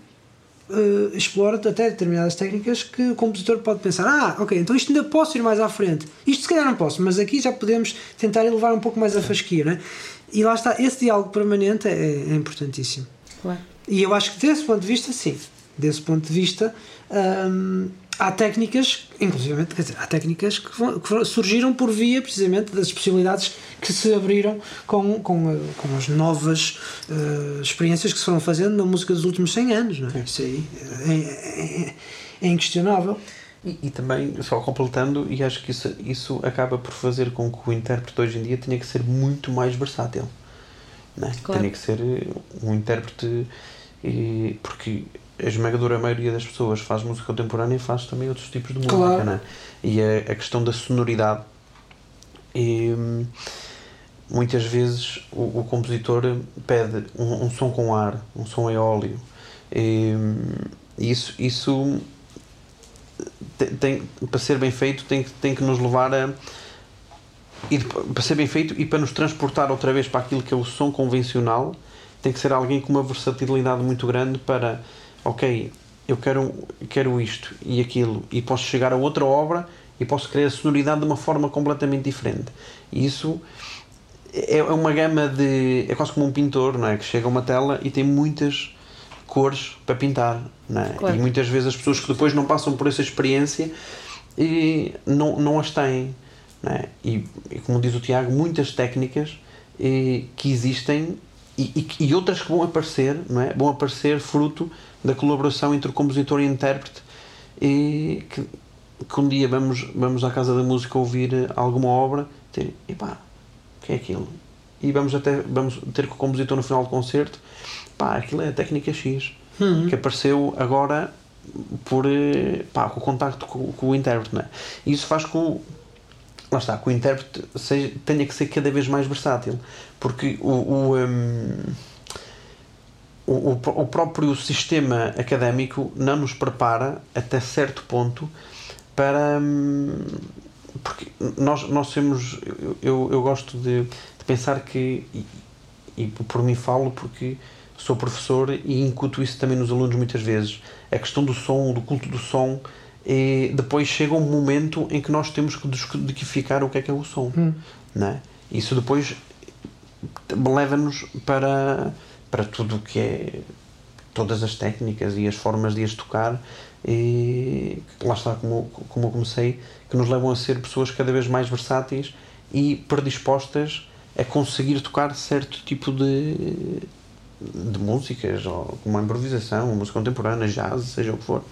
eh, explora até determinadas técnicas que o compositor pode pensar: ah, ok, então isto ainda posso ir mais à frente. Isto se calhar não posso, mas aqui já podemos tentar elevar um pouco mais a fasquia, né? E lá está, esse diálogo permanente é, é importantíssimo. Claro. E eu acho que desse ponto de vista, sim. Desse ponto de vista, hum, há técnicas, inclusive, quer dizer, há técnicas que, vão- que surgiram por via precisamente das possibilidades que se abriram com, com, a- com as novas eh, experiências que se foram fazendo na música dos últimos 100 anos. Não é? Isso aí é, é- é inquestionável. E, e também, só completando, e acho que isso, isso acaba por fazer com que o intérprete hoje em dia tenha que ser muito mais versátil. Né? Claro. Tenha que ser eh, um intérprete, eh, porque a esmagadora maioria das pessoas faz música contemporânea e faz também outros tipos de música. Claro. Né? E a, a questão da sonoridade. E, hum, muitas vezes o, o compositor pede um, um som com ar, um som eólio. E, hum, isso, isso tem, tem- para ser bem feito tem, que- tem que nos levar a e para ser bem feito e para nos transportar outra vez para aquilo que é o som convencional tem que ser alguém com uma versatilidade muito grande para ok eu quero quero isto e aquilo e posso chegar a outra obra e posso criar a sonoridade de uma forma completamente diferente e isso é é uma gama de é quase como um pintor não é que chega a uma tela e tem muitas cores para pintar não é? Claro. e muitas vezes as pessoas que depois não passam por essa experiência e não, não as têm não é? e, e como diz o Tiago muitas técnicas eh, que existem e, e, e outras que vão aparecer não é? vão aparecer fruto da colaboração entre o compositor e o intérprete e que, que um dia vamos, vamos à Casa da Música ouvir eh, alguma obra e ter, epá, o que é aquilo? E vamos até vamos ter com o compositor no final do concerto, pá, aquilo é a técnica X, que apareceu agora por, eh, pá, com o contacto com, com o intérprete, não é? E isso faz com lá está, que o intérprete seja, tenha que ser cada vez mais versátil, porque o, o, hum, o, o, o próprio sistema académico não nos prepara até certo ponto para hum, porque nós, nós temos eu, eu, gosto de, de pensar que e, e por mim falo porque sou professor e incuto isso também nos alunos muitas vezes a questão do som, do culto do som e depois chega um momento em que nós temos que descodificar o que é que é o som não é? isso depois leva-nos para para tudo o que é todas as técnicas e as formas de as tocar e lá está como, como eu comecei que nos levam a ser pessoas cada vez mais versáteis e predispostas a conseguir tocar certo tipo de de músicas ou como a improvisação, música contemporânea, jazz, seja o que for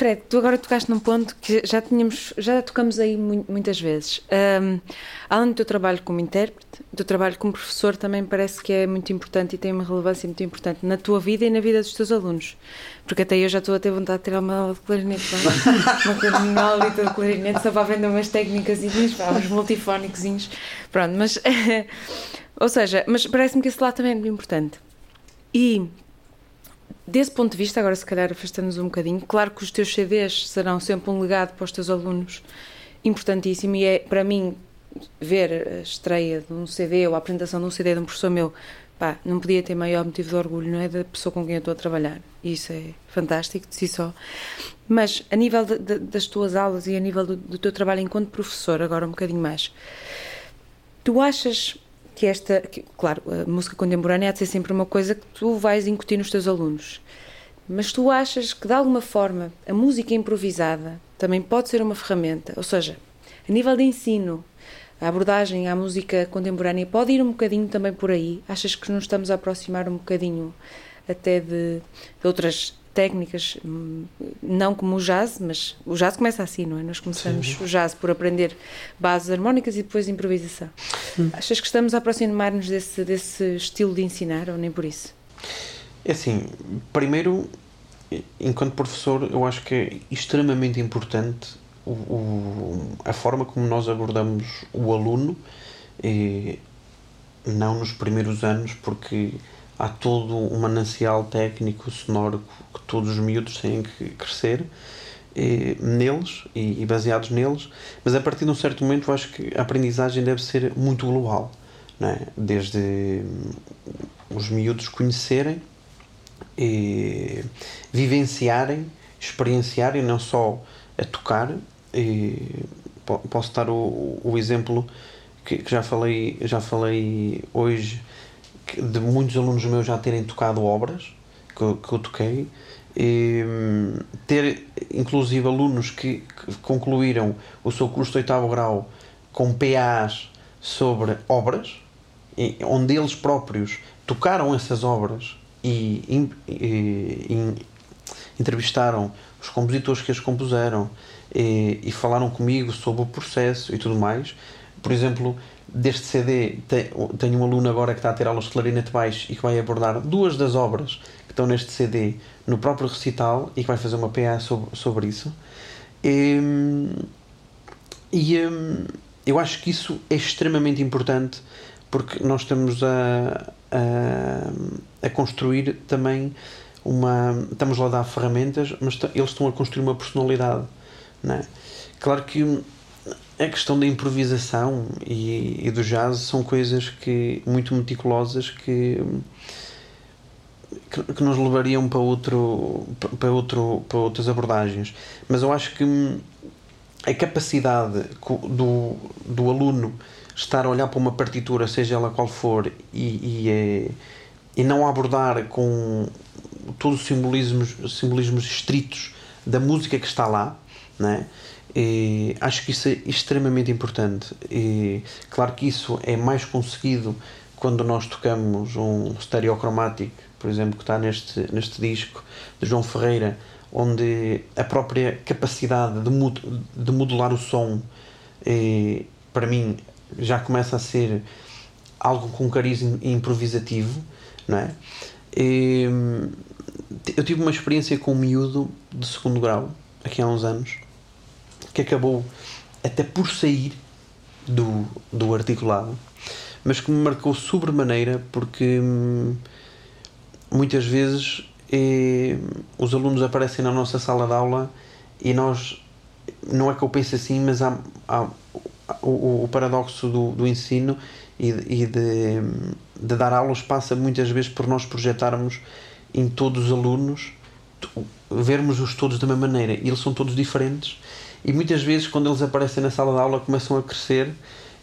Fred, tu agora tocaste num ponto que já tínhamos, já tocamos aí mu- muitas vezes. Ahm, além do teu trabalho como intérprete, o teu trabalho como professor também parece que é muito importante e tem uma relevância muito importante na tua vida e na vida dos teus alunos. Porque até eu já estou a ter vontade de tirar uma aula de clarinete, pá. uma, uma aula de clarinete só para aprender umas técnicas, uns multifónicozinhos. Pronto, mas. ou seja, mas parece-me que esse lado também é muito importante. E desse ponto de vista, agora se calhar afastando-nos um bocadinho, claro que os teus CDs serão sempre um legado para os teus alunos importantíssimo e é para mim ver a estreia de um CD ou a apresentação de um CD de um professor meu, pá, não podia ter maior motivo de orgulho, não é? Da pessoa com quem eu estou a trabalhar. Isso é fantástico de si só. Mas a nível de, de, das tuas aulas e a nível do, do teu trabalho enquanto professor, agora um bocadinho mais, tu achas que esta, que, claro, a música contemporânea há de ser sempre uma coisa que tu vais incutir nos teus alunos, mas tu achas que de alguma forma a música improvisada também pode ser uma ferramenta, ou seja, a nível de ensino, a abordagem à música contemporânea pode ir um bocadinho também por aí? Achas que nos estamos a aproximar um bocadinho até de, de outras técnicas, hum, não como o jazz, mas o jazz começa assim, não é? Nós começamos Sim. o jazz por aprender bases harmónicas e depois improvisação. Achas que estamos a aproximar-nos desse, desse estilo de ensinar ou nem por isso? É assim, primeiro, enquanto professor, eu acho que é extremamente importante o, o- a forma como nós abordamos o aluno, e não nos primeiros anos, porque há todo um manancial técnico, sonoro, que todos os miúdos têm que crescer eh, neles e, e baseados neles, mas a partir de um certo momento eu acho que a aprendizagem deve ser muito global, é? desde hum, os miúdos conhecerem e vivenciarem, experienciarem, não só a tocar. E po- posso dar o, o exemplo que, que já falei já falei hoje de muitos alunos meus já terem tocado obras que, eu- que eu toquei e, hum, ter inclusive alunos que, que concluíram o seu curso de oitavo grau com PAs sobre obras onde eles próprios tocaram essas obras e, e- e entrevistaram os compositores que as compuseram e, e falaram comigo sobre o processo e tudo mais. Por exemplo, deste CD te- tenho um aluno agora que está a ter aulas de clarinete baixo e que vai abordar duas das obras que estão neste CD no próprio recital e que vai fazer uma PA sobre, sobre isso. E, e hum, eu acho que isso é extremamente importante porque nós estamos a, a, a construir também uma. Estamos lá a dar ferramentas, mas eles estão a construir uma personalidade. Não é? Claro que a questão da improvisação e, e do jazz são coisas que muito meticulosas que, que, que nos levariam para, outro, para, outro, para outras abordagens. Mas eu acho que hum, a capacidade do, do aluno estar a olhar para uma partitura, seja ela qual for, e, e, é- e não abordar com todos os simbolismos, simbolismos estritos da música que está lá, né? E acho que isso é extremamente importante. E claro que isso é mais conseguido quando nós tocamos um stereocromático, por exemplo, que está neste, neste disco de João Ferreira, onde a própria capacidade de, de modular o som, eh, para mim, já começa a ser algo com cariz im- improvisativo, não é? E, eu tive uma experiência com um miúdo de segundo grau, aqui há uns anos, que acabou até por sair do, do articulado, mas que me marcou sobremaneira porque hum, muitas vezes eh, os alunos aparecem na nossa sala de aula e nós, não é que eu pense assim, mas há, há o, o paradoxo do, do ensino e, de- e de, de dar aulas passa muitas vezes por nós projetarmos em todos os alunos, vermos-os todos da mesma maneira. E eles são todos diferentes e muitas vezes quando eles aparecem na sala de aula começam a crescer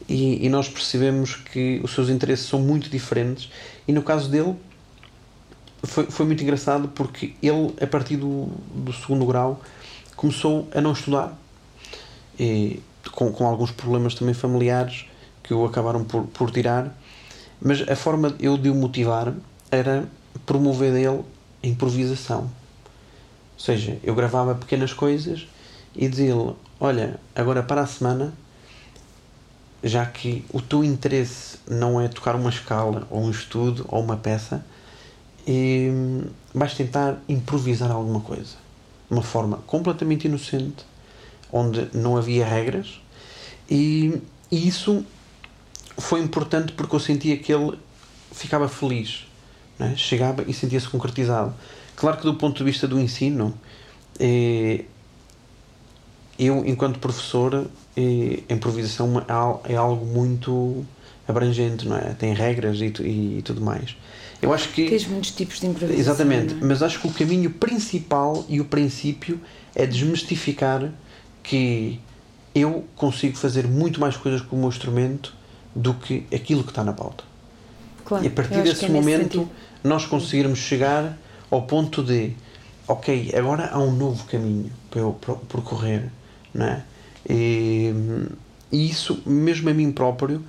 e, e nós percebemos que os seus interesses são muito diferentes. E no caso dele foi, foi muito engraçado porque ele a partir do, do segundo grau começou a não estudar. E com, com alguns problemas também familiares que o acabaram por, por tirar. Mas a forma eu de o motivar era promover dele a improvisação. Ou seja, eu gravava pequenas coisas e dizia-lhe: Olha, agora para a semana, já que o teu interesse não é tocar uma escala, ou um estudo, ou uma peça, e vais tentar improvisar alguma coisa. Uma forma completamente inocente, onde não havia regras, e, e isso foi importante porque eu sentia que ele ficava feliz, né? chegava e sentia-se concretizado. Claro que do ponto de vista do ensino, eh, eu, enquanto professor, eh, a improvisação é algo muito abrangente, não é? Tem regras e, e, e tudo mais. Eu acho que. Tens muitos tipos de improvisação. Exatamente, é? mas acho que o caminho principal e o princípio é desmistificar que eu consigo fazer muito mais coisas com o meu instrumento do que aquilo que está na pauta. Claro, e a partir desse é momento nós conseguirmos chegar ao ponto de ok, agora há um novo caminho para eu percorrer, não é? E, e isso, mesmo a mim próprio,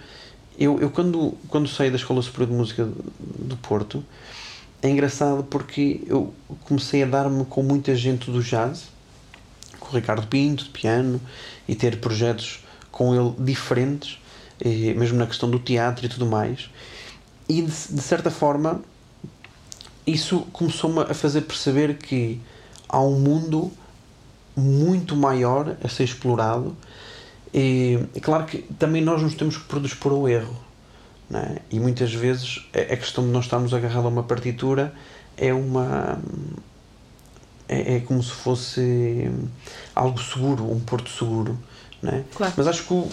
eu, eu quando, quando saí da Escola Superior de Música do Porto, é engraçado porque eu comecei a dar-me com muita gente do jazz, com o Ricardo Pinto, de piano, e ter projetos com ele diferentes, mesmo na questão do teatro e tudo mais. E de, de certa forma, isso começou-me a fazer perceber que há um mundo muito maior a ser explorado. E é claro que também nós nos temos que predispor ao erro. É? E muitas vezes a questão de nós estarmos agarrados a uma partitura é uma. É, é, como se fosse algo seguro, um porto seguro. É? Claro. Mas acho que o,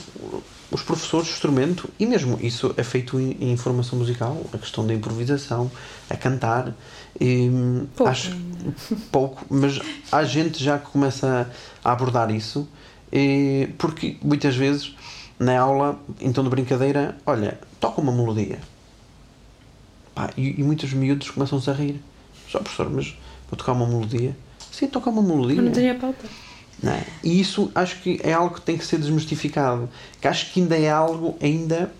os professores de instrumento, e mesmo isso é feito em, em formação musical, a questão da improvisação, a cantar, e, pouco. acho pouco, mas há gente já que começa a abordar isso, e, porque muitas vezes na aula, em tom de brincadeira, olha, toca uma melodia. Pá, e, e muitos miúdos começam-se a rir. Só professor, mas vou tocar uma melodia? Sim, toca uma melodia. Mas não tenho a pauta. É? E isso acho que é algo que tem que ser desmistificado. Que acho que ainda é algo, ainda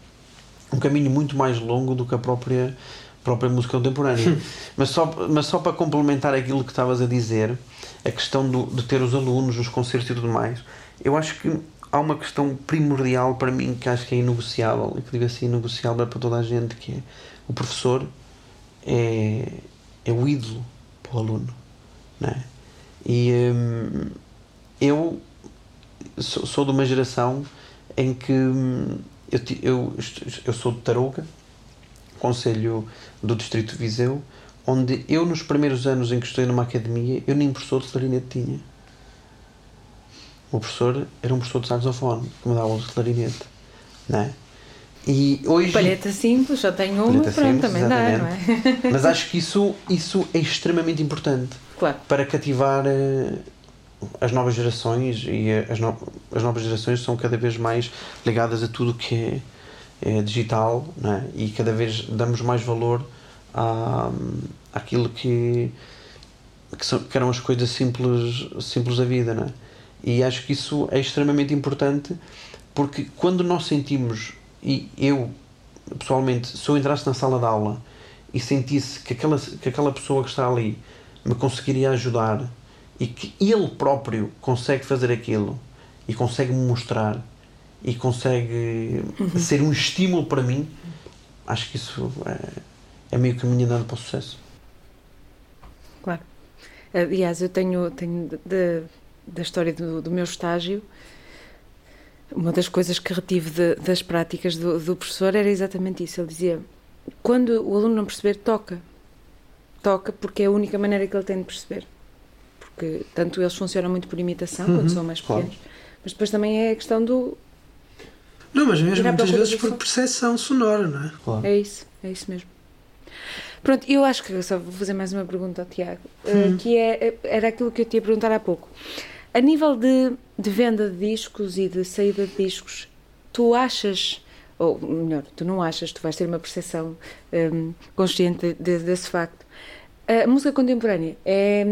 um caminho muito mais longo do que a própria, própria música contemporânea. mas, só, mas só para complementar aquilo que estavas a dizer, a questão do, de ter os alunos, os concertos e tudo mais, eu acho que há uma questão primordial para mim que acho que é inegociável, e que digo assim, inegociável para toda a gente, que é o professor é, é o ídolo para o aluno. Não é? E hum, eu sou, sou, de uma geração em que hum, eu, eu, eu sou de Tarouca, Conselho do Distrito de Viseu, onde eu nos primeiros anos em que estudei numa academia, eu nem professor de clarinete tinha. O professor era um professor de saxofone que me dava aulas de clarinete, não é? E hoje palheta simples, só tenho uma, pronto, simples, também exatamente. dá, não é? Mas acho que isso, isso é extremamente importante claro. para cativar uh, as novas gerações e as, no, as novas gerações são cada vez mais ligadas a tudo que é, é digital é? e cada vez damos mais valor à, àquilo que, que, são, que eram as coisas simples, simples da vida. Não é? E acho que isso é extremamente importante porque quando nós sentimos, e eu pessoalmente, se eu entrasse na sala de aula e sentisse que aquela, que aquela pessoa que está ali me conseguiria ajudar e que ele próprio consegue fazer aquilo e consegue me mostrar e consegue uhum. ser um estímulo para mim, acho que isso é, é meio caminho andando para o sucesso. Claro. Aliás, eu tenho, tenho de, da história do, do, meu estágio, uma das coisas que retive de, das práticas do, do professor era exatamente isso. Ele dizia: quando o aluno não perceber, toca. Toca porque é a única maneira que ele tem de perceber porque tanto eles funcionam muito por imitação uhum, quando são mais pequenos, claro. mas depois também é a questão do. Não, mas mesmo muitas vezes por percepção sonora, não é? Claro. É isso, é isso mesmo. Pronto, eu acho que só vou fazer mais uma pergunta ao Tiago, uhum. que é, era aquilo que eu te ia perguntar há pouco. A nível de, de venda de discos e de saída de discos, tu achas, ou melhor, tu não achas, tu vais ter uma percepção um, consciente de, desse facto, a música contemporânea é,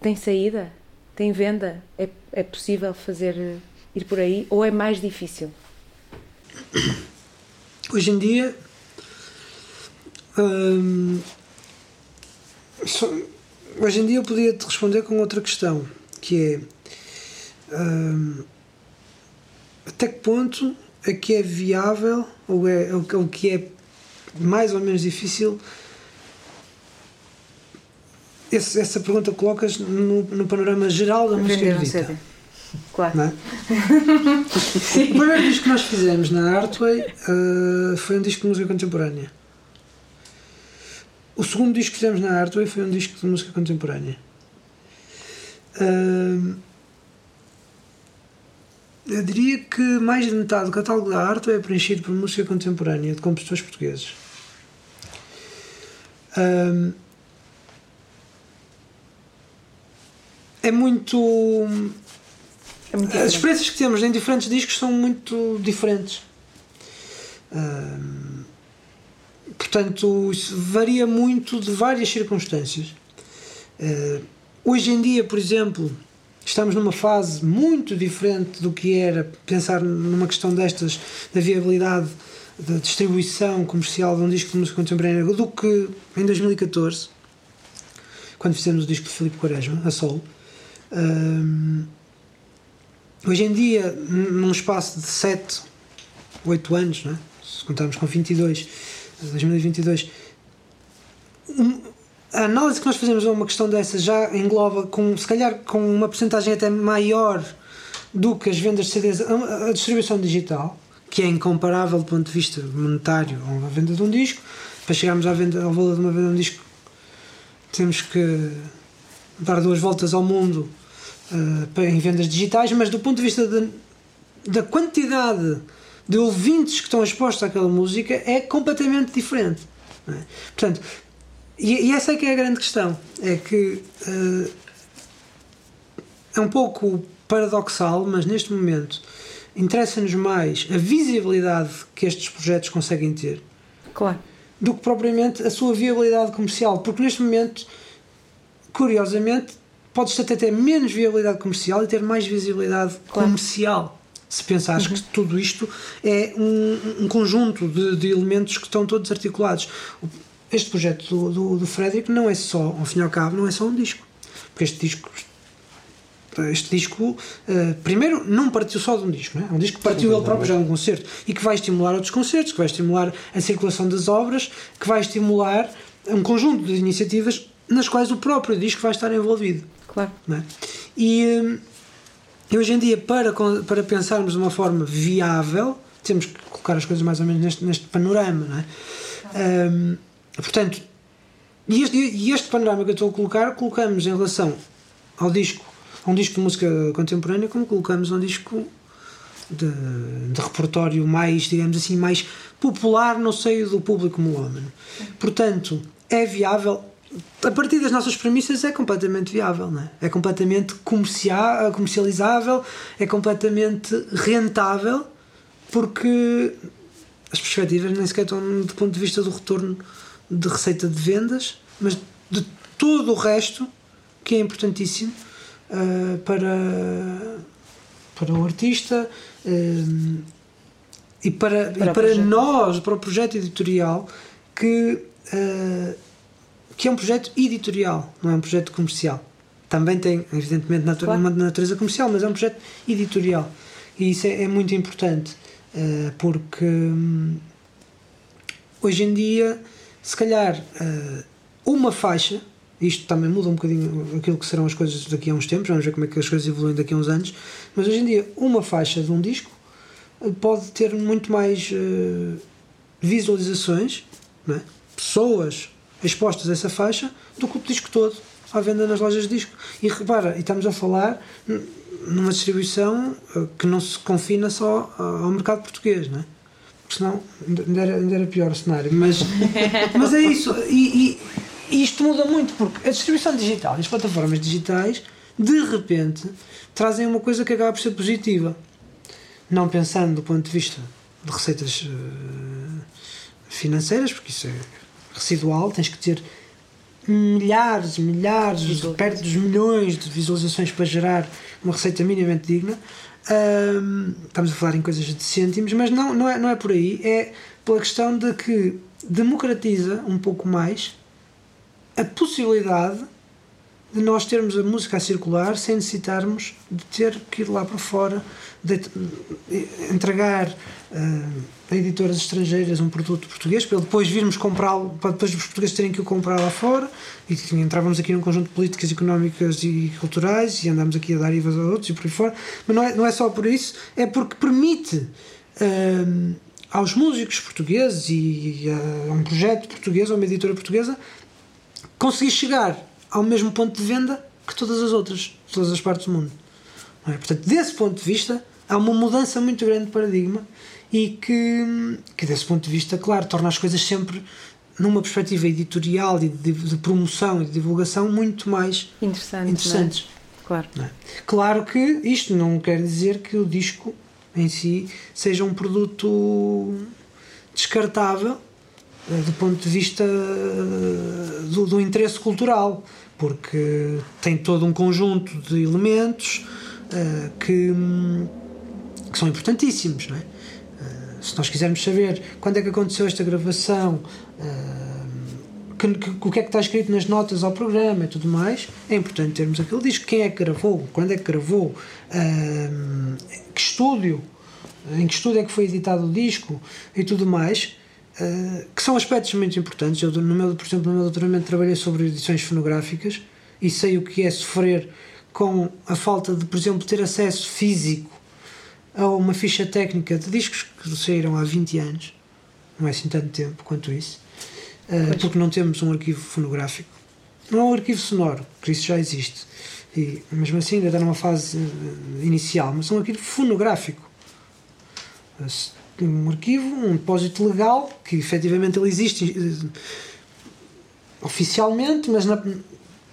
tem saída? Tem venda? É, é possível fazer ir por aí? Ou é mais difícil? Hoje em dia hum, hoje em dia eu podia te responder com outra questão, que é hum, até que ponto é que é viável ou é ou que é mais ou menos difícil esse- essa pergunta colocas no, no panorama geral da música Vender um erudita. CD. Claro. é? o primeiro disco que nós fizemos na Artway eh, foi um disco de música contemporânea. O segundo disco que fizemos na Artway foi um disco de música contemporânea. Eh, eu diria que mais de metade do catálogo da Artway é preenchido por música contemporânea de compositores portugueses. Eh, é muito É muito as experiências que temos em diferentes discos são muito diferentes. Ahm, portanto, isso varia muito de várias circunstâncias. Ah, hoje em dia, por exemplo, estamos numa fase muito diferente do que era pensar numa questão destas, da viabilidade da distribuição comercial de um disco de música contemporânea do que em 2014, quando fizemos o disco de Filipe Quaresma, a Sol. Ahm, Hoje em dia, num espaço de 7, 8 anos, não é? se contarmos com 22, 2022, um- a análise que nós fazemos a uma questão dessa já engloba, com, se calhar com uma porcentagem até maior do que as vendas de CDs, a, a distribuição digital, que é incomparável do ponto de vista monetário a venda de um disco. Para chegarmos à venda, ao valor de uma venda de um disco, temos que dar duas voltas ao mundo para- em vendas digitais, mas do ponto de vista de- da quantidade de ouvintes que estão expostos àquela música é completamente diferente. é? Portanto, e, e essa é que é a grande questão, é que eh, é um pouco paradoxal, mas neste momento interessa-nos mais a visibilidade que estes projetos conseguem ter Claro. do que propriamente a sua viabilidade comercial, porque neste momento, curiosamente, podes até ter menos viabilidade comercial e ter mais visibilidade Claro. comercial. Se pensares que tudo isto é um, um conjunto de, de elementos que estão todos articulados. Este projeto do, do, do Frederick não é só, ao fim e ao cabo, não é só um disco. Porque este disco este disco, eh, primeiro, não partiu só de um disco, não é? É um disco que partiu ele próprio já de um concerto e que vai estimular outros concertos, que vai estimular a circulação das obras, que vai estimular um conjunto de iniciativas nas quais o próprio disco vai estar envolvido. Claro. é? E, hum, e hoje em dia, para, para pensarmos de uma forma viável, temos que colocar as coisas mais ou menos neste, neste panorama. É? Hum, portanto, e este, e este panorama que eu estou a colocar, colocamos em relação ao disco, a um disco de música contemporânea, como colocamos a um disco de, de repertório mais, digamos assim, mais popular no seio do público melómano. Portanto, é viável. A partir das nossas premissas é completamente viável, não é? É completamente comercial, comercializável, é completamente rentável, porque as perspectivas nem sequer estão do ponto de vista do retorno de receita de vendas, mas de todo o resto que é importantíssimo ah, para, para o artista ah, e para, Para e para nós, para o projeto editorial, que, ah, que é um projeto editorial, não é um projeto comercial. Também tem, evidentemente, natu- Claro. uma natureza comercial, mas é um projeto editorial. E isso é, é muito importante, ah, porque hum, hoje em dia, se calhar, ah, uma faixa, isto também muda um bocadinho aquilo que serão as coisas daqui a uns tempos, vamos ver como é que as coisas evoluem daqui a uns anos, mas hoje em dia, uma faixa de um disco ah, pode ter muito mais ah, visualizações, é? pessoas expostas a essa faixa, do que o disco todo à venda nas lojas de disco. E repara, e estamos a falar numa distribuição ah, que não se confina só ao mercado português, não é? Porque senão ainda era, ainda era pior o cenário. Mas, mas é isso. E, e- e isto muda muito, porque a distribuição digital e as plataformas digitais, de repente, trazem uma coisa que acaba por ser positiva. Não pensando do ponto de vista de receitas eh, financeiras, porque isso é residual, tens que ter milhares e milhares, perto dos milhões de visualizações para gerar uma receita minimamente digna. Ahm, estamos a falar em coisas de cêntimos, mas não, não, é, não é por aí, é pela questão de que democratiza um pouco mais a possibilidade de nós termos a música a circular sem necessitarmos de ter que ir lá para fora, de, entregar uh, a editoras estrangeiras um produto português, para depois virmos comprá-lo, para depois os portugueses terem que o comprar lá fora, e entrávamos aqui num conjunto de políticas económicas e culturais e andamos aqui a dar IVAs a outros e por aí fora. Mas não é, não é só por isso, é porque permite. Uh, aos músicos portugueses e a um projeto português, ou uma editora portuguesa, conseguir chegar ao mesmo ponto de venda que todas as outras, todas as partes do mundo. É? Portanto, desse ponto de vista, há uma mudança muito grande de paradigma e que, que, desse ponto de vista, claro, torna as coisas sempre numa perspectiva editorial e de, de promoção e de divulgação muito mais Interessante, interessantes. É? Claro. É? Claro que isto não quer dizer que o disco em si seja um produto descartável do ponto de vista eh, do, do, interesse cultural, porque tem todo um conjunto de elementos uh, que, que, são importantíssimos. Não é? Uh, se nós quisermos saber quando é que aconteceu esta gravação, uh, que, que, o que é que está escrito nas notas ao programa e tudo mais, é importante termos aquele disco. Quem é que gravou? Quando é que gravou? que estúdio? Em que estúdio é que foi editado o disco? E tudo mais eh, que são aspectos muito importantes. Eu, no meu, por exemplo, no meu doutoramento trabalhei sobre edições fonográficas e sei o que é sofrer com a falta de, por exemplo, ter acesso físico a uma ficha técnica de discos que saíram há 20 anos, não é assim tanto tempo quanto isso, uh, porque não temos um arquivo fonográfico. Não é um arquivo sonoro, que isso já existe. E mesmo assim ainda está numa fase eh, inicial, mas é um arquivo fonográfico um arquivo, um depósito legal, que efetivamente ele existe uh, oficialmente, mas na,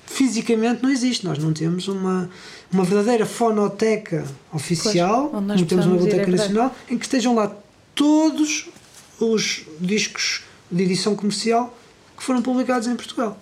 fisicamente não existe. Nós não temos uma, uma verdadeira fonoteca oficial, pois, não temos uma biblioteca nacional, em que estejam lá todos os discos de edição comercial que foram publicados em Portugal.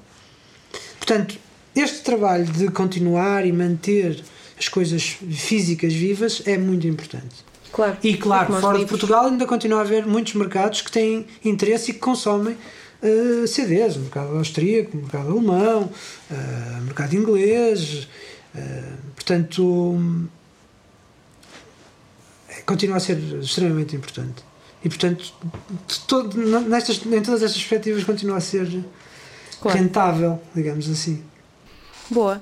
Portanto, este trabalho de continuar e manter as coisas físicas vivas é muito importante. Claro. E claro, fora de Portugal ainda continua a haver muitos mercados que têm interesse e que consomem uh, CDs, o mercado austríaco, o mercado alemão, uh, o mercado inglês, uh, portanto continua a ser extremamente importante. E portanto, todo, nestas, em todas estas perspectivas continua a ser claro. rentável, digamos assim. Boa.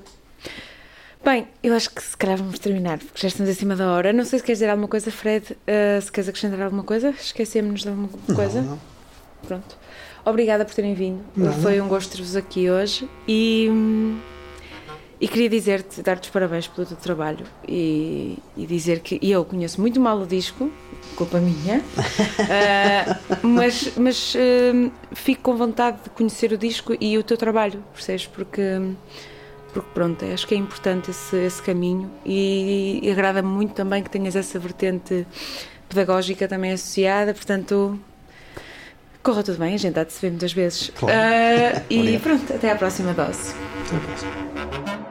Bem, eu acho que se calhar vamos terminar, porque já estamos acima da hora. Não sei se queres dizer alguma coisa, Fred. Uh, se queres acrescentar alguma coisa? Esquecemos de alguma coisa? Não, não. Pronto. Obrigada por terem vindo. Não. Foi um gosto ter-vos aqui hoje e, e queria dizer-te, dar-te os parabéns pelo teu trabalho e, e dizer que eu conheço muito mal o disco, culpa minha, uh, mas, mas uh, fico com vontade de conhecer o disco e o teu trabalho, percebes? Porque porque pronto, acho que é importante esse, esse caminho e, e agrada-me muito também que tenhas essa vertente pedagógica também associada, portanto corra tudo bem, a gente há de se ver muitas vezes. Claro. Uh, e pronto, até à próxima dose. Até à próxima.